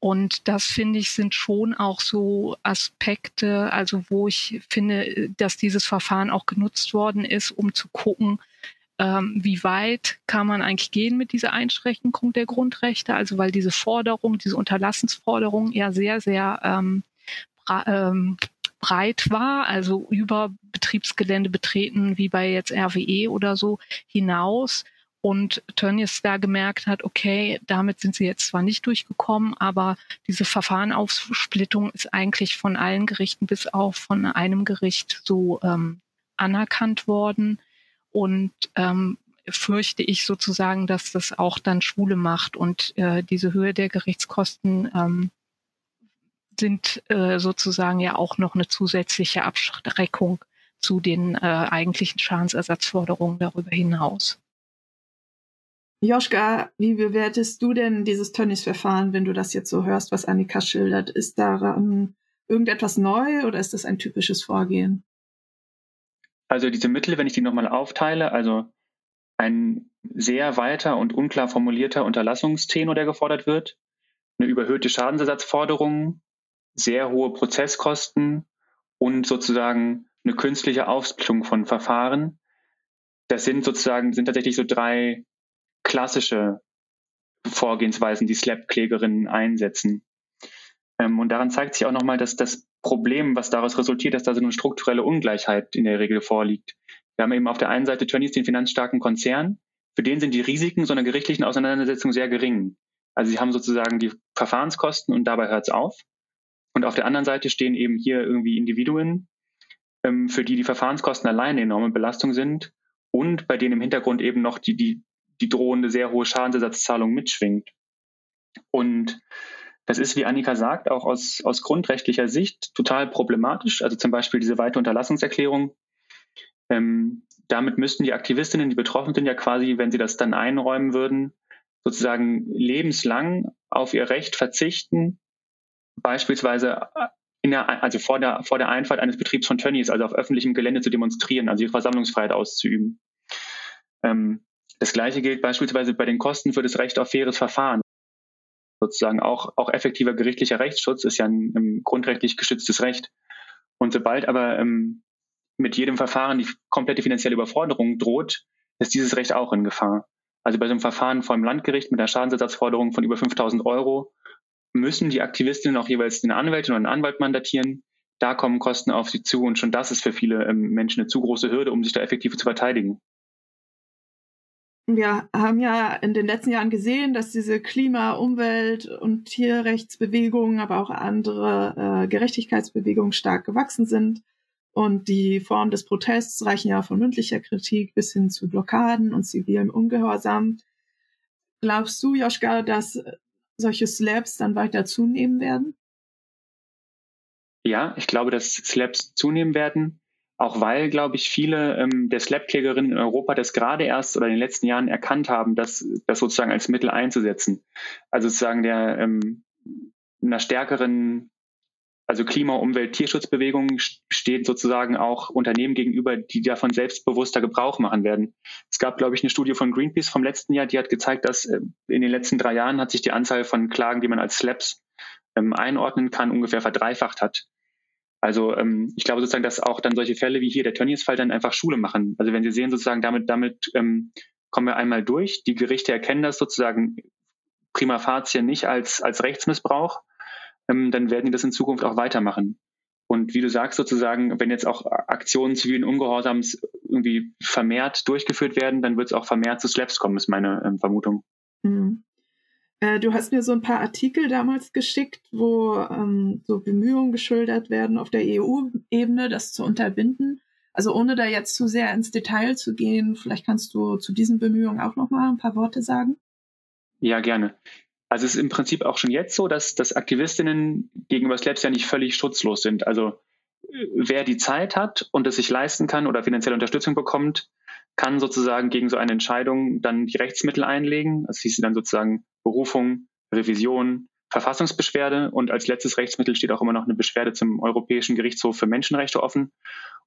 Und das finde ich sind schon auch so Aspekte, also wo ich finde, dass dieses Verfahren auch genutzt worden ist, um zu gucken, ähm, wie weit kann man eigentlich gehen mit dieser Einschränkung der Grundrechte. Also weil diese Forderung, diese Unterlassensforderung ja sehr, sehr ähm, ähm, breit war, also über Betriebsgelände betreten, wie bei jetzt RWE oder so hinaus und Tönnies da gemerkt hat, okay, damit sind sie jetzt zwar nicht durchgekommen, aber diese Verfahrenaufsplittung ist eigentlich von allen Gerichten bis auf von einem Gericht so ähm, anerkannt worden. Und ähm, fürchte ich sozusagen, dass das auch dann Schwule macht und äh, diese Höhe der Gerichtskosten ähm, sind äh, sozusagen ja auch noch eine zusätzliche Abschreckung zu den äh, eigentlichen Schadensersatzforderungen darüber hinaus. Joschka, wie bewertest du denn dieses Tönnies-Verfahren, wenn du das jetzt so hörst, was Annika schildert? Ist daran irgendetwas neu oder ist das ein typisches Vorgehen? Also diese Mittel, wenn ich die nochmal aufteile, also ein sehr weiter und unklar formulierter Unterlassungstenor, der gefordert wird, eine überhöhte Schadensersatzforderung, sehr hohe Prozesskosten und sozusagen eine künstliche Aufsplittung von Verfahren. Das sind sozusagen, sind tatsächlich so drei klassische Vorgehensweisen, die Slap-Klägerinnen einsetzen. Ähm, und daran zeigt sich auch nochmal, dass das Problem, was daraus resultiert, dass da so eine strukturelle Ungleichheit in der Regel vorliegt. Wir haben eben auf der einen Seite Tönnies, den finanzstarken Konzern, für den sind die Risiken so einer gerichtlichen Auseinandersetzung sehr gering. Also sie haben sozusagen die Verfahrenskosten und dabei hört es auf. Und auf der anderen Seite stehen eben hier irgendwie Individuen, ähm, für die die Verfahrenskosten alleine eine enorme Belastung sind und bei denen im Hintergrund eben noch die, die, die drohende sehr hohe Schadensersatzzahlung mitschwingt. Und das ist, wie Annika sagt, auch aus, aus grundrechtlicher Sicht total problematisch. Also zum Beispiel diese weite Unterlassungserklärung. Ähm, damit müssten die Aktivistinnen, die betroffen sind, ja quasi, wenn sie das dann einräumen würden, sozusagen lebenslang auf ihr Recht verzichten, beispielsweise in der, also vor der, vor der Einfahrt eines Betriebs von Tönnies, also auf öffentlichem Gelände zu demonstrieren, also ihre Versammlungsfreiheit auszuüben. Ähm, das Gleiche gilt beispielsweise bei den Kosten für das Recht auf faires Verfahren. Sozusagen auch, auch effektiver gerichtlicher Rechtsschutz ist ja ein, ein grundrechtlich geschütztes Recht. Und sobald aber ähm, mit jedem Verfahren die komplette finanzielle Überforderung droht, ist dieses Recht auch in Gefahr. Also bei so einem Verfahren vor dem Landgericht mit einer Schadensersatzforderung von über 5000 Euro müssen die Aktivistinnen auch jeweils eine Anwältin oder einen Anwalt mandatieren. Da kommen Kosten auf sie zu und schon das ist für viele ähm, Menschen eine zu große Hürde, um sich da effektiv zu verteidigen. Wir haben ja in den letzten Jahren gesehen, dass diese Klima-, Umwelt- und Tierrechtsbewegungen, aber auch andere äh, Gerechtigkeitsbewegungen stark gewachsen sind. Und die Formen des Protests reichen ja von mündlicher Kritik bis hin zu Blockaden und zivilem Ungehorsam. Glaubst du, Joschka, dass solche Slabs dann weiter zunehmen werden? Ja, ich glaube, dass Slabs zunehmen werden, auch weil, glaube ich, viele ähm, der Slabklägerinnen in Europa das gerade erst oder in den letzten Jahren erkannt haben, das, das sozusagen als Mittel einzusetzen. Also sozusagen der ähm, einer stärkeren also Klima-, Umwelt-, Tierschutzbewegungen steht sozusagen auch Unternehmen gegenüber, die davon selbstbewusster Gebrauch machen werden. Es gab, glaube ich, eine Studie von Greenpeace vom letzten Jahr, die hat gezeigt, dass äh, in den letzten drei Jahren hat sich die Anzahl von Klagen, die man als Slaps ähm, einordnen kann, ungefähr verdreifacht hat. Also ähm, ich glaube sozusagen, dass auch dann solche Fälle wie hier der Tönnies-Fall dann einfach Schule machen. Also wenn Sie sehen sozusagen, damit, damit ähm, kommen wir einmal durch. Die Gerichte erkennen das sozusagen prima facie nicht als, als Rechtsmissbrauch ähm, dann werden die das in Zukunft auch weitermachen. Und wie du sagst sozusagen, wenn jetzt auch Aktionen zivilen Ungehorsams irgendwie vermehrt durchgeführt werden, dann wird es auch vermehrt zu Slaps kommen, ist meine ähm, Vermutung. Mhm. Äh, du hast mir so ein paar Artikel damals geschickt, wo ähm, so Bemühungen geschildert werden, auf der EU-Ebene das zu unterbinden. Also ohne da jetzt zu sehr ins Detail zu gehen, vielleicht kannst du zu diesen Bemühungen auch noch mal ein paar Worte sagen. Ja, gerne. Also es ist im Prinzip auch schon jetzt so, dass, dass Aktivistinnen gegenüber Slabs ja nicht völlig schutzlos sind. Also äh, wer die Zeit hat und es sich leisten kann oder finanzielle Unterstützung bekommt, kann sozusagen gegen so eine Entscheidung dann die Rechtsmittel einlegen. Das hieß dann sozusagen Berufung, Revision, Verfassungsbeschwerde und als letztes Rechtsmittel steht auch immer noch eine Beschwerde zum Europäischen Gerichtshof für Menschenrechte offen.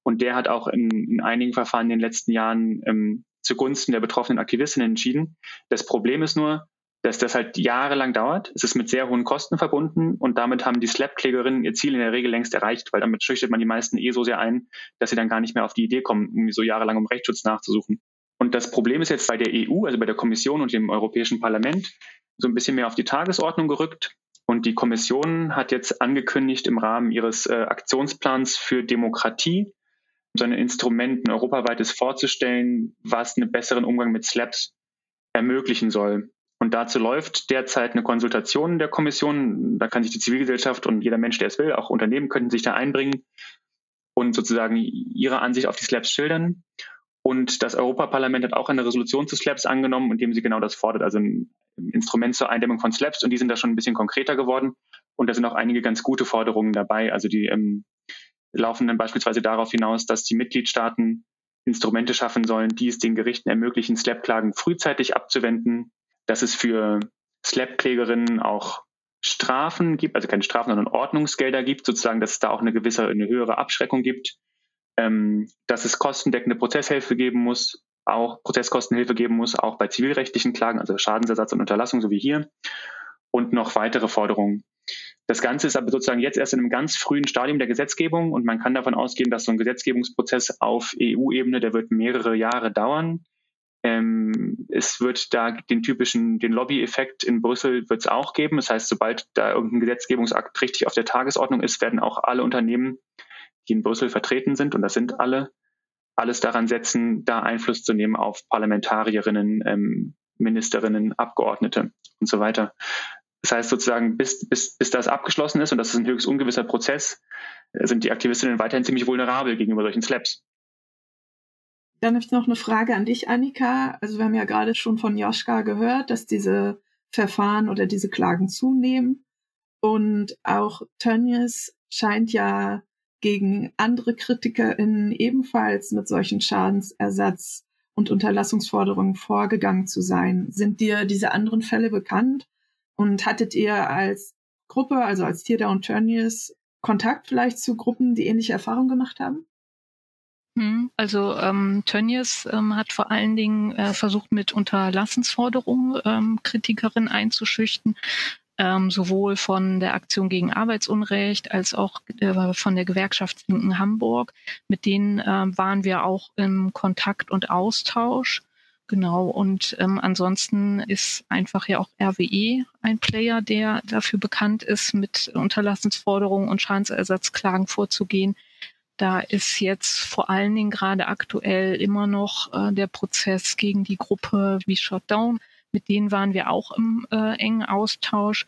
Und der hat auch in, in einigen Verfahren in den letzten Jahren ähm, zugunsten der betroffenen Aktivistinnen entschieden. Das Problem ist nur, dass das halt jahrelang dauert. Es ist mit sehr hohen Kosten verbunden und damit haben die Slap-Klägerinnen ihr Ziel in der Regel längst erreicht, weil damit schüchtert man die meisten eh so sehr ein, dass sie dann gar nicht mehr auf die Idee kommen, irgendwie so jahrelang um Rechtsschutz nachzusuchen. Und das Problem ist jetzt bei der EU, also bei der Kommission und dem Europäischen Parlament, so ein bisschen mehr auf die Tagesordnung gerückt. Und die Kommission hat jetzt angekündigt, im Rahmen ihres äh, Aktionsplans für Demokratie so ein Instrument, ein europaweites vorzustellen, was einen besseren Umgang mit Slaps ermöglichen soll. Und dazu läuft derzeit eine Konsultation der Kommission. Da kann sich die Zivilgesellschaft und jeder Mensch, der es will, auch Unternehmen könnten sich da einbringen und sozusagen ihre Ansicht auf die Slabs schildern. Und das Europaparlament hat auch eine Resolution zu Slabs angenommen, in dem sie genau das fordert, also ein Instrument zur Eindämmung von Slabs. Und die sind da schon ein bisschen konkreter geworden. Und da sind auch einige ganz gute Forderungen dabei. Also die ähm, laufen dann beispielsweise darauf hinaus, dass die Mitgliedstaaten Instrumente schaffen sollen, die es den Gerichten ermöglichen, Slap-Klagen frühzeitig abzuwenden dass es für Slap-Klägerinnen auch Strafen gibt, also keine Strafen, sondern Ordnungsgelder gibt, sozusagen, dass es da auch eine gewisse, eine höhere Abschreckung gibt, ähm, dass es kostendeckende Prozesshilfe geben muss, auch Prozesskostenhilfe geben muss, auch bei zivilrechtlichen Klagen, also Schadensersatz und Unterlassung, so wie hier, und noch weitere Forderungen. Das Ganze ist aber sozusagen jetzt erst in einem ganz frühen Stadium der Gesetzgebung und man kann davon ausgehen, dass so ein Gesetzgebungsprozess auf EU-Ebene, der wird mehrere Jahre dauern. Ähm, es wird da den typischen, den Lobby-Effekt in Brüssel wird es auch geben. Das heißt, sobald da irgendein Gesetzgebungsakt richtig auf der Tagesordnung ist, werden auch alle Unternehmen, die in Brüssel vertreten sind, und das sind alle, alles daran setzen, da Einfluss zu nehmen auf Parlamentarierinnen, ähm, Ministerinnen, Abgeordnete und so weiter. Das heißt sozusagen, bis, bis, bis das abgeschlossen ist, und das ist ein höchst ungewisser Prozess, sind die Aktivistinnen weiterhin ziemlich vulnerabel gegenüber solchen Slaps. Dann habe ich noch eine Frage an dich, Annika. Also wir haben ja gerade schon von Joschka gehört, dass diese Verfahren oder diese Klagen zunehmen. Und auch Tönnies scheint ja gegen andere KritikerInnen ebenfalls mit solchen Schadensersatz- und Unterlassungsforderungen vorgegangen zu sein. Sind dir diese anderen Fälle bekannt? Und hattet ihr als Gruppe, also als Tierda und Tönnies, Kontakt vielleicht zu Gruppen, die ähnliche Erfahrungen gemacht haben? Hm, also ähm, Tönnies ähm, hat vor allen Dingen äh, versucht, mit Unterlassensforderungen ähm, Kritikerinnen einzuschüchten, ähm, sowohl von der Aktion gegen Arbeitsunrecht als auch äh, von der Gewerkschaft Linken Hamburg. Mit denen äh, waren wir auch im Kontakt und Austausch. Genau, und ähm, ansonsten ist einfach ja auch RWE ein Player, der dafür bekannt ist, mit Unterlassensforderungen und Schadensersatzklagen vorzugehen. Da ist jetzt vor allen Dingen gerade aktuell immer noch äh, der Prozess gegen die Gruppe wie Shutdown. Mit denen waren wir auch im äh, engen Austausch.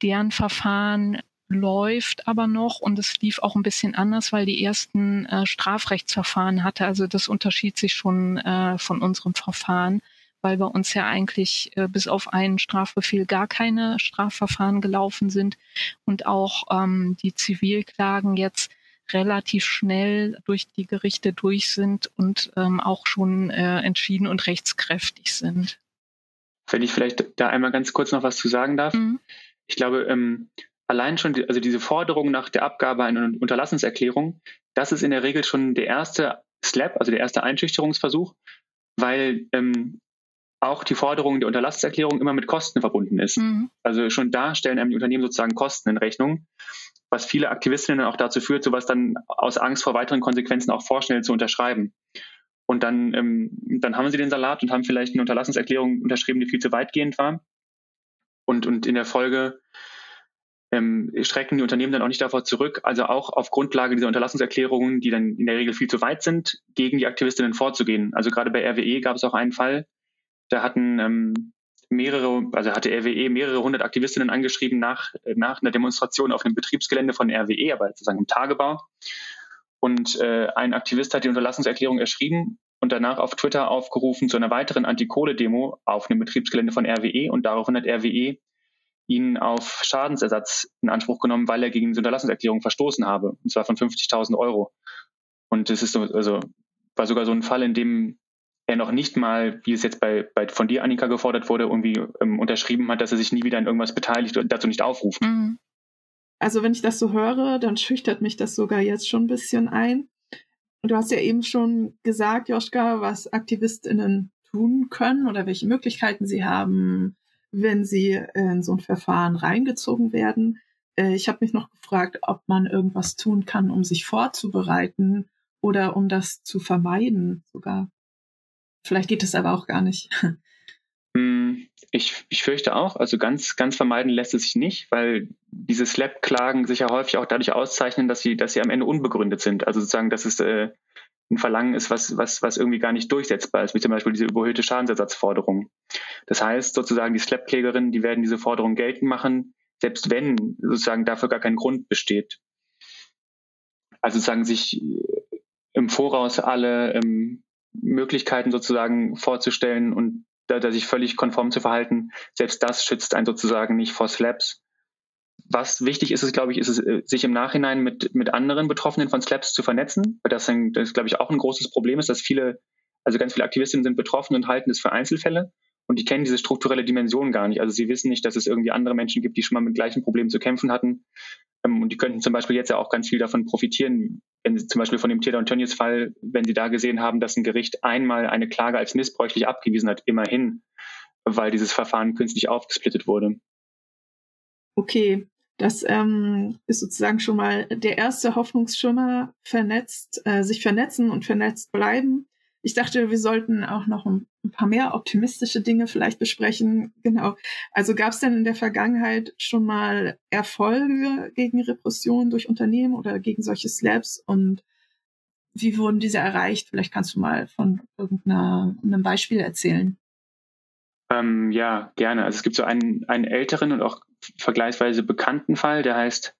Deren Verfahren läuft aber noch und es lief auch ein bisschen anders, weil die ersten äh, Strafrechtsverfahren hatte. Also das unterschied sich schon äh, von unserem Verfahren, weil bei uns ja eigentlich äh, bis auf einen Strafbefehl gar keine Strafverfahren gelaufen sind und auch ähm, die Zivilklagen jetzt relativ schnell durch die Gerichte durch sind und ähm, auch schon äh, entschieden und rechtskräftig sind. Wenn ich vielleicht da einmal ganz kurz noch was zu sagen darf. Mhm. Ich glaube, ähm, allein schon, die, also diese Forderung nach der Abgabe einer Unterlassenserklärung, das ist in der Regel schon der erste Slap, also der erste Einschüchterungsversuch, weil ähm, auch die Forderung der Unterlassenserklärung immer mit Kosten verbunden ist. Mhm. Also schon da stellen einem die Unternehmen sozusagen Kosten in Rechnung was viele Aktivistinnen auch dazu führt, sowas dann aus Angst vor weiteren Konsequenzen auch vorschnell zu unterschreiben. Und dann, ähm, dann haben sie den Salat und haben vielleicht eine Unterlassungserklärung unterschrieben, die viel zu weitgehend war. Und, und in der Folge ähm, schrecken die Unternehmen dann auch nicht davor zurück, also auch auf Grundlage dieser Unterlassungserklärungen, die dann in der Regel viel zu weit sind, gegen die Aktivistinnen vorzugehen. Also gerade bei RWE gab es auch einen Fall, da hatten ähm, mehrere, also hatte RWE mehrere hundert Aktivistinnen angeschrieben nach, nach einer Demonstration auf einem Betriebsgelände von RWE, aber sozusagen im Tagebau. Und äh, ein Aktivist hat die Unterlassungserklärung erschrieben und danach auf Twitter aufgerufen zu einer weiteren Antikohle-Demo auf einem Betriebsgelände von RWE und daraufhin hat RWE ihn auf Schadensersatz in Anspruch genommen, weil er gegen die Unterlassungserklärung verstoßen habe, und zwar von 50.000 Euro. Und das ist so, also war sogar so ein Fall, in dem er noch nicht mal, wie es jetzt bei, bei von dir, Annika, gefordert wurde, irgendwie ähm, unterschrieben hat, dass er sich nie wieder in irgendwas beteiligt und dazu nicht aufruft. Mhm. Also wenn ich das so höre, dann schüchtert mich das sogar jetzt schon ein bisschen ein. Und du hast ja eben schon gesagt, Joschka, was AktivistInnen tun können oder welche Möglichkeiten sie haben, wenn sie in so ein Verfahren reingezogen werden. Äh, ich habe mich noch gefragt, ob man irgendwas tun kann, um sich vorzubereiten oder um das zu vermeiden sogar. Vielleicht geht es aber auch gar nicht. Hm, ich, ich fürchte auch, also ganz, ganz vermeiden lässt es sich nicht, weil diese Slap-Klagen sich ja häufig auch dadurch auszeichnen, dass sie, dass sie am Ende unbegründet sind. Also sozusagen, dass es äh, ein Verlangen ist, was, was, was irgendwie gar nicht durchsetzbar ist, wie zum Beispiel diese überhöhte Schadensersatzforderung. Das heißt sozusagen, die Slap-Klägerinnen, die werden diese Forderung geltend machen, selbst wenn sozusagen dafür gar kein Grund besteht. Also sozusagen sich im Voraus alle ähm, Möglichkeiten sozusagen vorzustellen und da, da sich völlig konform zu verhalten, selbst das schützt einen sozusagen nicht vor Slaps. Was wichtig ist, ist, glaube ich, ist es, äh, sich im Nachhinein mit, mit anderen Betroffenen von Slaps zu vernetzen, weil das, ein, das, glaube ich, auch ein großes Problem ist, dass viele, also ganz viele Aktivistinnen sind betroffen und halten es für Einzelfälle und die kennen diese strukturelle Dimension gar nicht. Also sie wissen nicht, dass es irgendwie andere Menschen gibt, die schon mal mit gleichen Problemen zu kämpfen hatten. Ähm, und die könnten zum Beispiel jetzt ja auch ganz viel davon profitieren, wenn Sie zum Beispiel von dem Theodor Antonius Fall, wenn Sie da gesehen haben, dass ein Gericht einmal eine Klage als missbräuchlich abgewiesen hat, immerhin, weil dieses Verfahren künstlich aufgesplittet wurde. Okay, das ähm, ist sozusagen schon mal der erste Hoffnungsschimmer, vernetzt, äh, sich vernetzen und vernetzt bleiben. Ich dachte, wir sollten auch noch ein, paar mehr optimistische Dinge vielleicht besprechen. Genau. Also gab es denn in der Vergangenheit schon mal Erfolge gegen Repression durch Unternehmen oder gegen solche Slabs und wie wurden diese erreicht? Vielleicht kannst du mal von irgendeinem Beispiel erzählen. Ähm, ja, gerne. Also es gibt so einen, einen älteren und auch vergleichsweise bekannten Fall, der heißt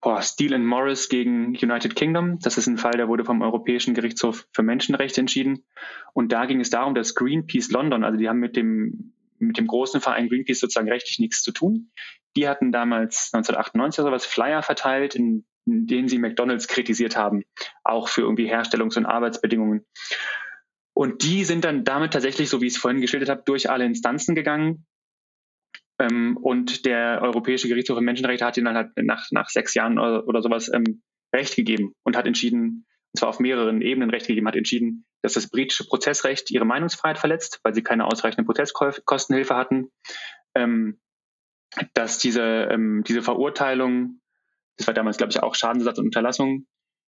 boah, Steele Morris gegen United Kingdom. Das ist ein Fall, der wurde vom Europäischen Gerichtshof für Menschenrechte entschieden. Und da ging es darum, dass Greenpeace London, also die haben mit dem, mit dem großen Verein Greenpeace sozusagen rechtlich nichts zu tun. Die hatten damals 1998 oder sowas Flyer verteilt, in, in denen sie McDonalds kritisiert haben, auch für irgendwie Herstellungs- und Arbeitsbedingungen. Und die sind dann damit tatsächlich, so wie ich es vorhin geschildert habe, durch alle Instanzen gegangen ähm, und der Europäische Gerichtshof für Menschenrechte hat ihnen dann halt nach, nach sechs Jahren oder, oder sowas ähm, Recht gegeben und hat entschieden, und zwar auf mehreren Ebenen Recht gegeben, hat entschieden, dass das britische Prozessrecht ihre Meinungsfreiheit verletzt, weil sie keine ausreichende Prozesskostenhilfe hatten, ähm, dass diese, ähm, diese Verurteilung, das war damals, glaube ich, auch Schadensersatz und Unterlassung,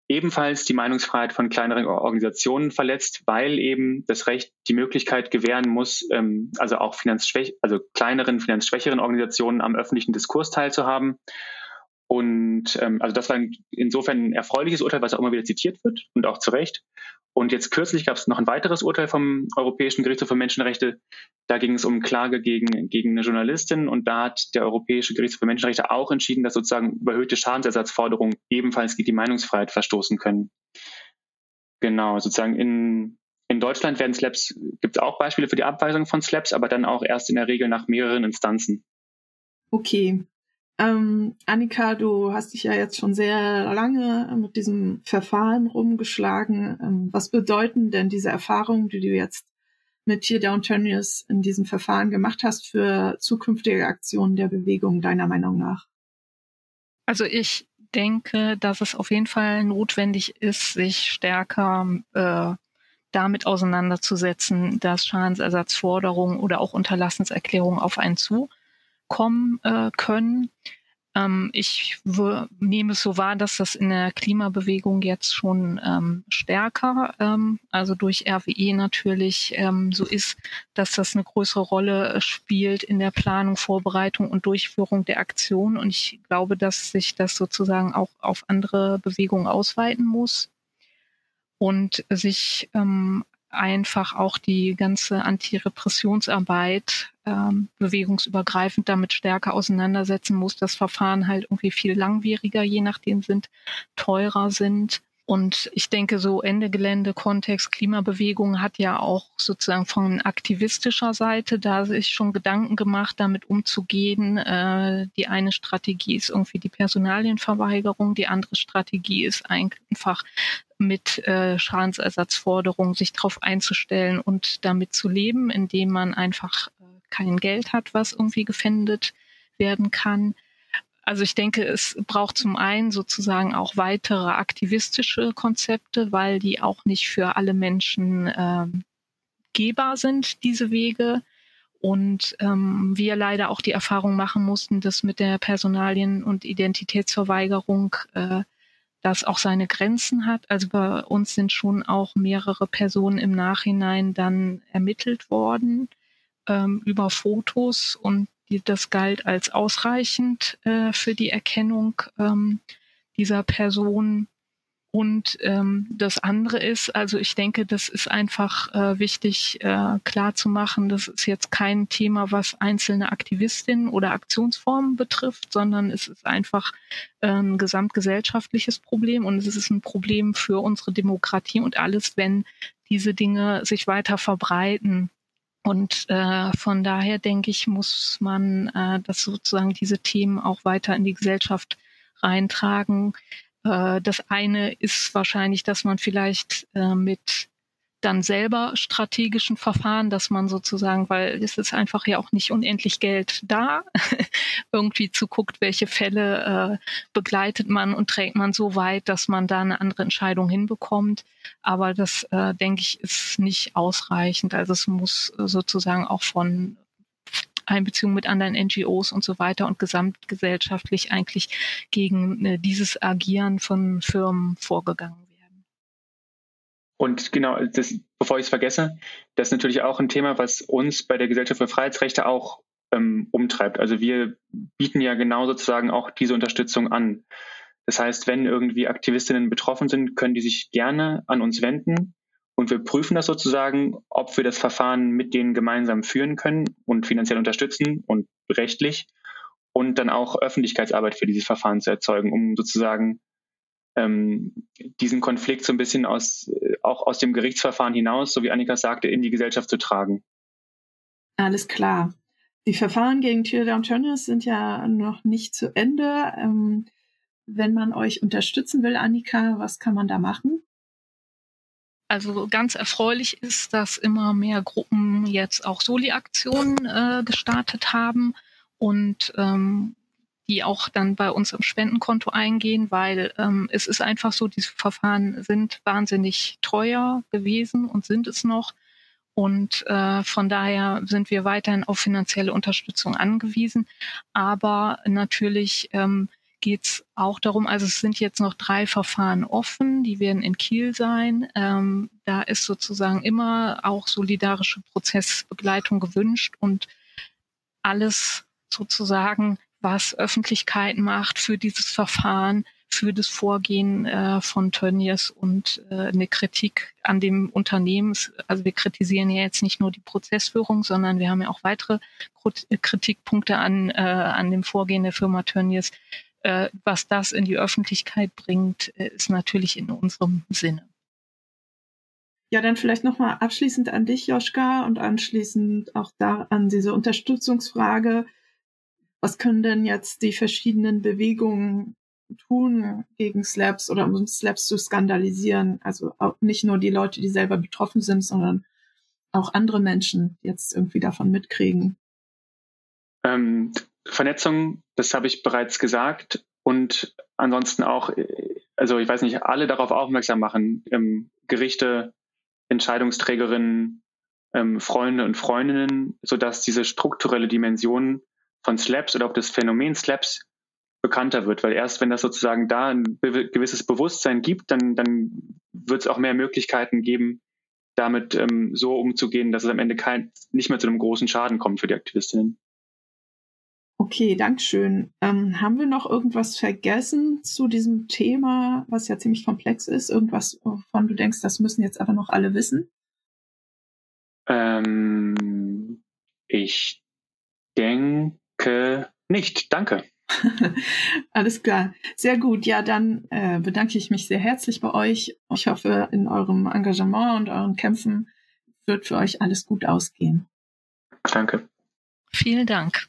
ebenfalls die Meinungsfreiheit von kleineren Organisationen verletzt, weil eben das Recht die Möglichkeit gewähren muss, ähm, also auch finanzschwäch also kleineren, finanzschwächeren Organisationen am öffentlichen Diskurs teilzuhaben. Und ähm, also das war insofern ein erfreuliches Urteil, was auch immer wieder zitiert wird und auch zu Recht. Und jetzt kürzlich gab es noch ein weiteres Urteil vom Europäischen Gerichtshof für Menschenrechte. Da ging es um Klage gegen, gegen eine Journalistin und da hat der Europäische Gerichtshof für Menschenrechte auch entschieden, dass sozusagen überhöhte Schadensersatzforderungen ebenfalls gegen die Meinungsfreiheit verstoßen können. Genau, sozusagen in, in Deutschland werden Slaps, gibt es auch Beispiele für die Abweisung von Slaps, aber dann auch erst in der Regel nach mehreren Instanzen. Okay, ähm, Annika, du hast dich ja jetzt schon sehr lange mit diesem Verfahren rumgeschlagen. Ähm, was bedeuten denn diese Erfahrungen, die du jetzt mit Tear Down in diesem Verfahren gemacht hast für zukünftige Aktionen der Bewegung deiner Meinung nach? Also ich denke, dass es auf jeden Fall notwendig ist, sich stärker äh, damit auseinanderzusetzen, dass Schadensersatzforderungen oder auch Unterlassenserklärungen auf einen zu kommen äh, können. Ähm, ich nehme es so wahr, dass das in der Klimabewegung jetzt schon ähm, stärker, ähm, also durch RWE natürlich ähm, so ist, dass das eine größere Rolle spielt in der Planung, Vorbereitung und Durchführung der Aktion. Und ich glaube, dass sich das sozusagen auch auf andere Bewegungen ausweiten muss und sich ähm, einfach auch die ganze Antirepressionsarbeit ähm, bewegungsübergreifend damit stärker auseinandersetzen muss. Das Verfahren halt irgendwie viel langwieriger, je nachdem sind, teurer sind. Und ich denke, so Ende Gelände, Kontext, Klimabewegung hat ja auch sozusagen von aktivistischer Seite da sich schon Gedanken gemacht, damit umzugehen. Äh, die eine Strategie ist irgendwie die Personalienverweigerung, die andere Strategie ist einfach mit äh, Schadensersatzforderungen sich darauf einzustellen und damit zu leben, indem man einfach äh, kein Geld hat, was irgendwie gefändet werden kann. Also ich denke, es braucht zum einen sozusagen auch weitere aktivistische Konzepte, weil die auch nicht für alle Menschen ähm, gehbar sind, diese Wege. Und ähm, wir leider auch die Erfahrung machen mussten, dass mit der Personalien- und Identitätsverweigerung äh, das auch seine Grenzen hat. Also bei uns sind schon auch mehrere Personen im Nachhinein dann ermittelt worden ähm, über Fotos und die, das galt als ausreichend äh, für die Erkennung ähm, dieser Person. Und ähm, das andere ist, also ich denke, das ist einfach äh, wichtig äh, klar zu machen, das ist jetzt kein Thema, was einzelne Aktivistinnen oder Aktionsformen betrifft, sondern es ist einfach äh, ein gesamtgesellschaftliches Problem und es ist ein Problem für unsere Demokratie und alles, wenn diese Dinge sich weiter verbreiten und äh, von daher denke ich, muss man äh, das sozusagen diese Themen auch weiter in die Gesellschaft reintragen. Äh, das eine ist wahrscheinlich, dass man vielleicht äh, mit dann selber strategischen Verfahren, dass man sozusagen, weil es ist einfach ja auch nicht unendlich Geld da, irgendwie zu guckt, welche Fälle äh, begleitet man und trägt man so weit, dass man da eine andere Entscheidung hinbekommt. Aber das, denke ich, ist nicht ausreichend. Also es muss sozusagen auch von Einbeziehung mit anderen NGOs und so weiter und gesamtgesellschaftlich eigentlich gegen äh, dieses Agieren von Firmen vorgegangen Und genau, das, bevor ich es vergesse, das ist natürlich auch ein Thema, was uns bei der Gesellschaft für Freiheitsrechte auch ähm, umtreibt. Also wir bieten ja genau sozusagen auch diese Unterstützung an. Das heißt, wenn irgendwie Aktivistinnen betroffen sind, können die sich gerne an uns wenden und wir prüfen das sozusagen, ob wir das Verfahren mit denen gemeinsam führen können und finanziell unterstützen und rechtlich und dann auch Öffentlichkeitsarbeit für dieses Verfahren zu erzeugen, um sozusagen ähm, diesen Konflikt so ein bisschen aus, äh, auch aus dem Gerichtsverfahren hinaus, so wie Annika sagte, in die Gesellschaft zu tragen. Alles klar. Die Verfahren gegen Theodor Tönnies sind ja noch nicht zu Ende. Ähm, wenn man euch unterstützen will, Annika, was kann man da machen? Also ganz erfreulich ist, dass immer mehr Gruppen jetzt auch Soli-Aktionen äh, gestartet haben und ähm, die auch dann bei uns im Spendenkonto eingehen, weil ähm, es ist einfach so, diese Verfahren sind wahnsinnig teuer gewesen und sind es noch. Und äh, von daher sind wir weiterhin auf finanzielle Unterstützung angewiesen. Aber natürlich ähm, geht es auch darum, also es sind jetzt noch drei Verfahren offen, die werden in Kiel sein. Ähm, da ist sozusagen immer auch solidarische Prozessbegleitung gewünscht und alles sozusagen, was Öffentlichkeit macht für dieses Verfahren, für das Vorgehen äh, von Tönnies und äh, eine Kritik an dem Unternehmen. Also wir kritisieren ja jetzt nicht nur die Prozessführung, sondern wir haben ja auch weitere Kritikpunkte an, äh, an dem Vorgehen der Firma Tönnies. Äh, was das in die Öffentlichkeit bringt, äh, ist natürlich in unserem Sinne. Ja, dann vielleicht nochmal abschließend an dich, Joschka, und anschließend auch da an diese Unterstützungsfrage. Was können denn jetzt die verschiedenen Bewegungen tun gegen Slaps oder um Slaps zu skandalisieren. Also auch nicht nur die Leute, die selber betroffen sind, sondern auch andere Menschen jetzt irgendwie davon mitkriegen. Ähm, Vernetzung, das habe ich bereits gesagt. Und ansonsten auch, also ich weiß nicht, alle darauf aufmerksam machen. Ähm, Gerichte, Entscheidungsträgerinnen, ähm, Freunde und Freundinnen, sodass diese strukturelle Dimension von Slaps oder auch das Phänomen Slaps bekannter wird, weil erst wenn das sozusagen da ein gewisses Bewusstsein gibt, dann, dann wird es auch mehr Möglichkeiten geben, damit ähm, so umzugehen, dass es am Ende kein, nicht mehr zu einem großen Schaden kommt für die Aktivistinnen. Okay, Dankeschön. Ähm, haben wir noch irgendwas vergessen zu diesem Thema, was ja ziemlich komplex ist? Irgendwas, wovon du denkst, das müssen jetzt aber noch alle wissen? Ähm, ich denke nicht. Danke. Alles klar. Sehr gut. Ja, dann äh, bedanke ich mich sehr herzlich bei euch. Ich hoffe, in eurem Engagement und euren Kämpfen wird für euch alles gut ausgehen. Danke. Vielen Dank.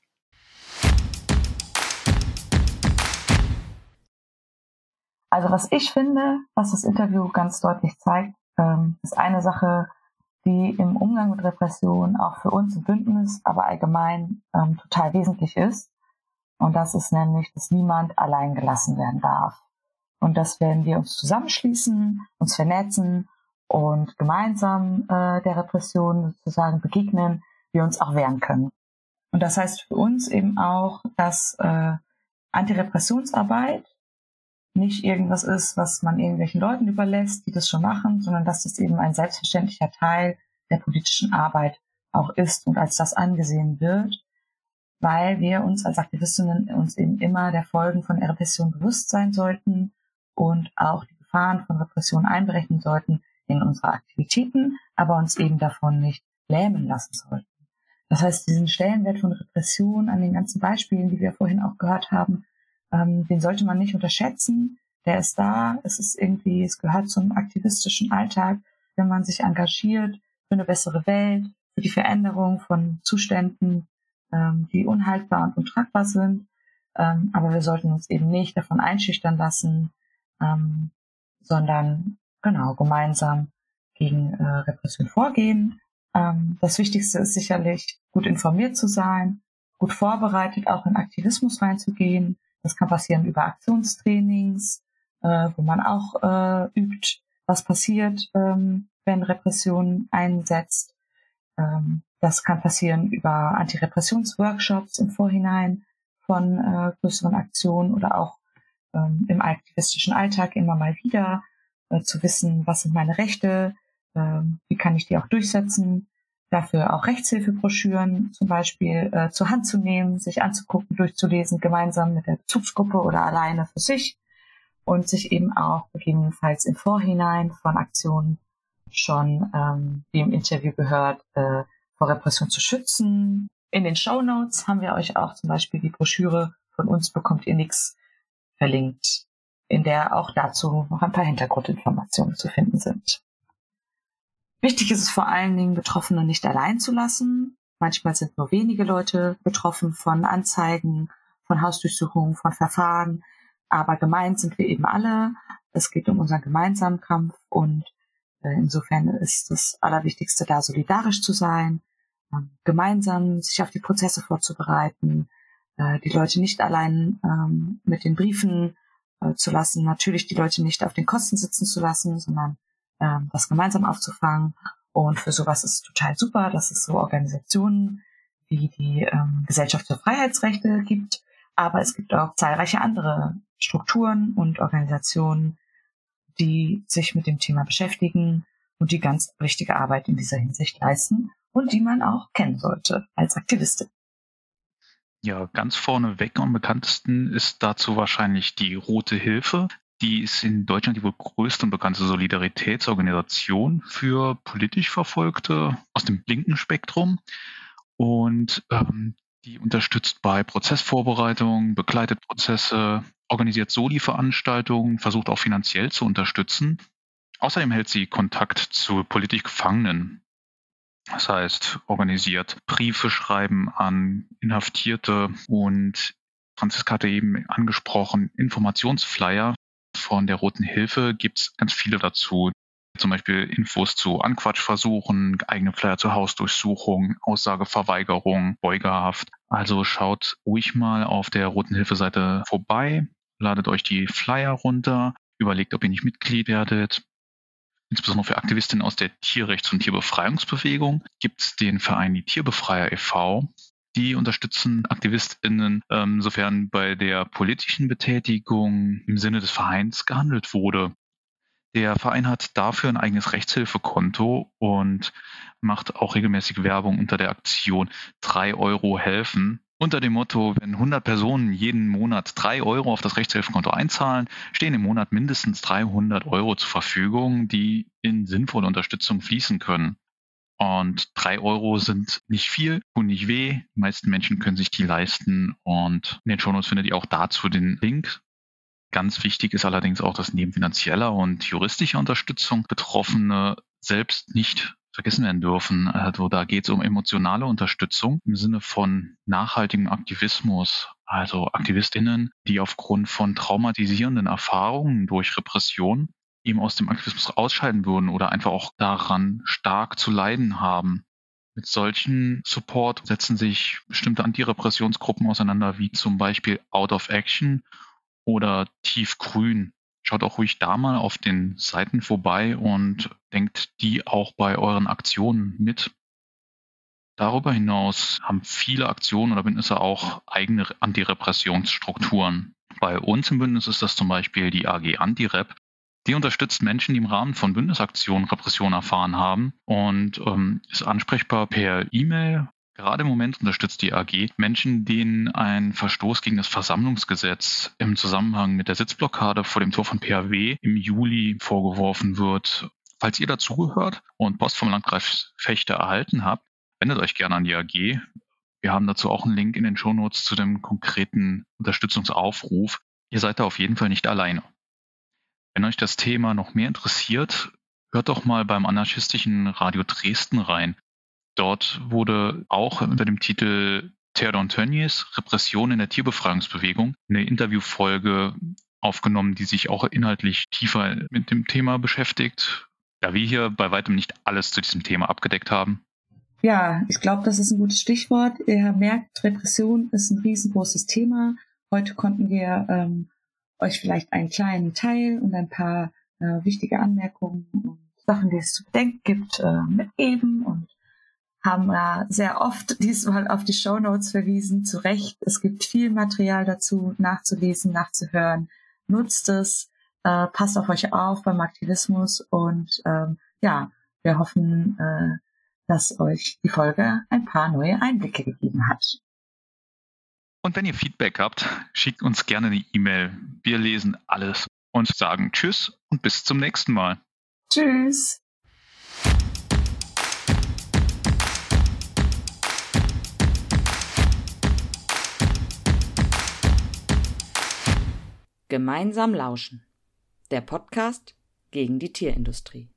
Also was ich finde, was das Interview ganz deutlich zeigt, ähm, ist eine Sache, die im Umgang mit Repression auch für uns im Bündnis, aber allgemein ähm, total wesentlich ist. Und das ist nämlich, dass niemand allein gelassen werden darf. Und dass wenn wir uns zusammenschließen, uns vernetzen und gemeinsam äh, der Repression sozusagen begegnen, wir uns auch wehren können. Und das heißt für uns eben auch, dass äh, Antirepressionsarbeit nicht irgendwas ist, was man irgendwelchen Leuten überlässt, die das schon machen, sondern dass das eben ein selbstverständlicher Teil der politischen Arbeit auch ist und als das angesehen wird weil wir uns als Aktivistinnen uns eben immer der Folgen von Repression bewusst sein sollten und auch die Gefahren von Repression einberechnen sollten in unsere Aktivitäten, aber uns eben davon nicht lähmen lassen sollten. Das heißt, diesen Stellenwert von Repression an den ganzen Beispielen, die wir vorhin auch gehört haben, ähm, den sollte man nicht unterschätzen. Der ist da, es ist irgendwie, es gehört zum aktivistischen Alltag, wenn man sich engagiert für eine bessere Welt, für die Veränderung von Zuständen, ähm, die unhaltbar und untragbar sind. Ähm, aber wir sollten uns eben nicht davon einschüchtern lassen, ähm, sondern genau gemeinsam gegen äh, Repression vorgehen. Ähm, das Wichtigste ist sicherlich, gut informiert zu sein, gut vorbereitet auch in Aktivismus reinzugehen. Das kann passieren über Aktionstrainings, äh, wo man auch äh, übt, was passiert, ähm, wenn Repression einsetzt. Ähm, das kann passieren über Antirepressionsworkshops im Vorhinein von äh, größeren Aktionen oder auch ähm, im aktivistischen Alltag immer mal wieder äh, zu wissen, was sind meine Rechte, ähm, wie kann ich die auch durchsetzen, dafür auch Rechtshilfebroschüren zum Beispiel äh, zur Hand zu nehmen, sich anzugucken, durchzulesen, gemeinsam mit der Bezugsgruppe oder alleine für sich und sich eben auch gegebenenfalls im Vorhinein von Aktionen schon, ähm, wie im Interview gehört, äh, vor Repression zu schützen. In den Show Notes haben wir euch auch zum Beispiel die Broschüre von uns bekommt ihr nichts verlinkt, in der auch dazu noch ein paar Hintergrundinformationen zu finden sind. Wichtig ist es vor allen Dingen, Betroffene nicht allein zu lassen. Manchmal sind nur wenige Leute betroffen von Anzeigen, von Hausdurchsuchungen, von Verfahren. Aber gemeint sind wir eben alle. Es geht um unseren gemeinsamen Kampf und äh, insofern ist das Allerwichtigste da, solidarisch zu sein, ähm, gemeinsam sich auf die Prozesse vorzubereiten, äh, die Leute nicht allein ähm, mit den Briefen äh, zu lassen, natürlich die Leute nicht auf den Kosten sitzen zu lassen, sondern ähm, das gemeinsam aufzufangen. Und für sowas ist es total super, dass es so Organisationen wie die ähm, Gesellschaft für Freiheitsrechte gibt. Aber es gibt auch zahlreiche andere Strukturen und Organisationen, die sich mit dem Thema beschäftigen und die ganz wichtige Arbeit in dieser Hinsicht leisten und die man auch kennen sollte als Aktivistin. Ja, ganz vorne am bekanntesten ist dazu wahrscheinlich die Rote Hilfe. Die ist in Deutschland die wohl größte und bekannteste Solidaritätsorganisation für politisch Verfolgte aus dem linken Spektrum. Und ähm, die unterstützt bei Prozessvorbereitung, begleitet Prozesse, organisiert Soli-Veranstaltungen, versucht auch finanziell zu unterstützen. Außerdem hält sie Kontakt zu politisch Gefangenen. Das heißt, organisiert Briefe schreiben an Inhaftierte und Franziska hatte eben angesprochen, Informationsflyer von der Roten Hilfe gibt es ganz viele dazu. Zum Beispiel Infos zu Anquatschversuchen, eigene Flyer zur Hausdurchsuchung, Aussageverweigerung, Beugehaft. Also schaut ruhig mal auf der Roten Hilfe-Seite vorbei, ladet euch die Flyer runter, überlegt, ob ihr nicht Mitglied werdet. Insbesondere für Aktivistinnen aus der Tierrechts- und Tierbefreiungsbewegung gibt es den Verein Die Tierbefreier e.V. Die unterstützen AktivistInnen, ähm, sofern bei der politischen Betätigung im Sinne des Vereins gehandelt wurde. Der Verein hat dafür ein eigenes Rechtshilfekonto und macht auch regelmäßig Werbung unter der Aktion 3 Euro helfen. Unter dem Motto, wenn 100 Personen jeden Monat 3 Euro auf das Rechtshilfekonto einzahlen, stehen im Monat mindestens 300 Euro zur Verfügung, die in sinnvolle Unterstützung fließen können. Und drei Euro sind nicht viel, tun nicht weh. Die meisten Menschen können sich die leisten. Und in den Shownotes findet ihr auch dazu den Link. Ganz wichtig ist allerdings auch, dass neben finanzieller und juristischer Unterstützung Betroffene selbst nicht vergessen werden dürfen. Also da geht es um emotionale Unterstützung im Sinne von nachhaltigem Aktivismus. Also AktivistInnen, die aufgrund von traumatisierenden Erfahrungen durch Repression eben aus dem Aktivismus ausscheiden würden oder einfach auch daran stark zu leiden haben. Mit solchen Support setzen sich bestimmte Antirepressionsgruppen auseinander, wie zum Beispiel Out of Action oder Tiefgrün. Schaut auch ruhig da mal auf den Seiten vorbei und denkt die auch bei euren Aktionen mit. Darüber hinaus haben viele Aktionen oder Bündnisse auch eigene Antirepressionsstrukturen. Bei uns im Bündnis ist das zum Beispiel die AG Antirep, die unterstützt Menschen, die im Rahmen von Bündnisaktionen Repression erfahren haben und ähm, ist ansprechbar per E-Mail. Gerade im Moment unterstützt die AG Menschen, denen ein Verstoß gegen das Versammlungsgesetz im Zusammenhang mit der Sitzblockade vor dem Tor von PHW im Juli vorgeworfen wird. Falls ihr dazugehört und Post vom Landkreis Fechter erhalten habt, wendet euch gerne an die AG. Wir haben dazu auch einen Link in den Shownotes zu dem konkreten Unterstützungsaufruf. Ihr seid da auf jeden Fall nicht alleine. Wenn euch das Thema noch mehr interessiert, hört doch mal beim anarchistischen Radio Dresden rein. Dort wurde auch unter dem Titel Theodor Tönnies, Repression in der Tierbefreiungsbewegung, eine Interviewfolge aufgenommen, die sich auch inhaltlich tiefer mit dem Thema beschäftigt. Da wir hier bei weitem nicht alles zu diesem Thema abgedeckt haben. Ja, ich glaube, das ist ein gutes Stichwort. Ihr merkt, Repression ist ein riesengroßes Thema. Heute konnten wir ähm, euch vielleicht einen kleinen Teil und ein paar äh, wichtige Anmerkungen und Sachen, die es zu bedenken gibt, äh, mitgeben und haben äh, sehr oft diesmal auf die Show Notes verwiesen. Zu Recht, es gibt viel Material dazu nachzulesen, nachzuhören. Nutzt es, äh, passt auf euch auf beim Aktivismus und ähm, ja, Wir hoffen, äh, dass euch die Folge ein paar neue Einblicke gegeben hat. Und wenn ihr Feedback habt, schickt uns gerne eine E-Mail. Wir lesen alles und sagen Tschüss und bis zum nächsten Mal. Tschüss. Gemeinsam lauschen. Der Podcast gegen die Tierindustrie.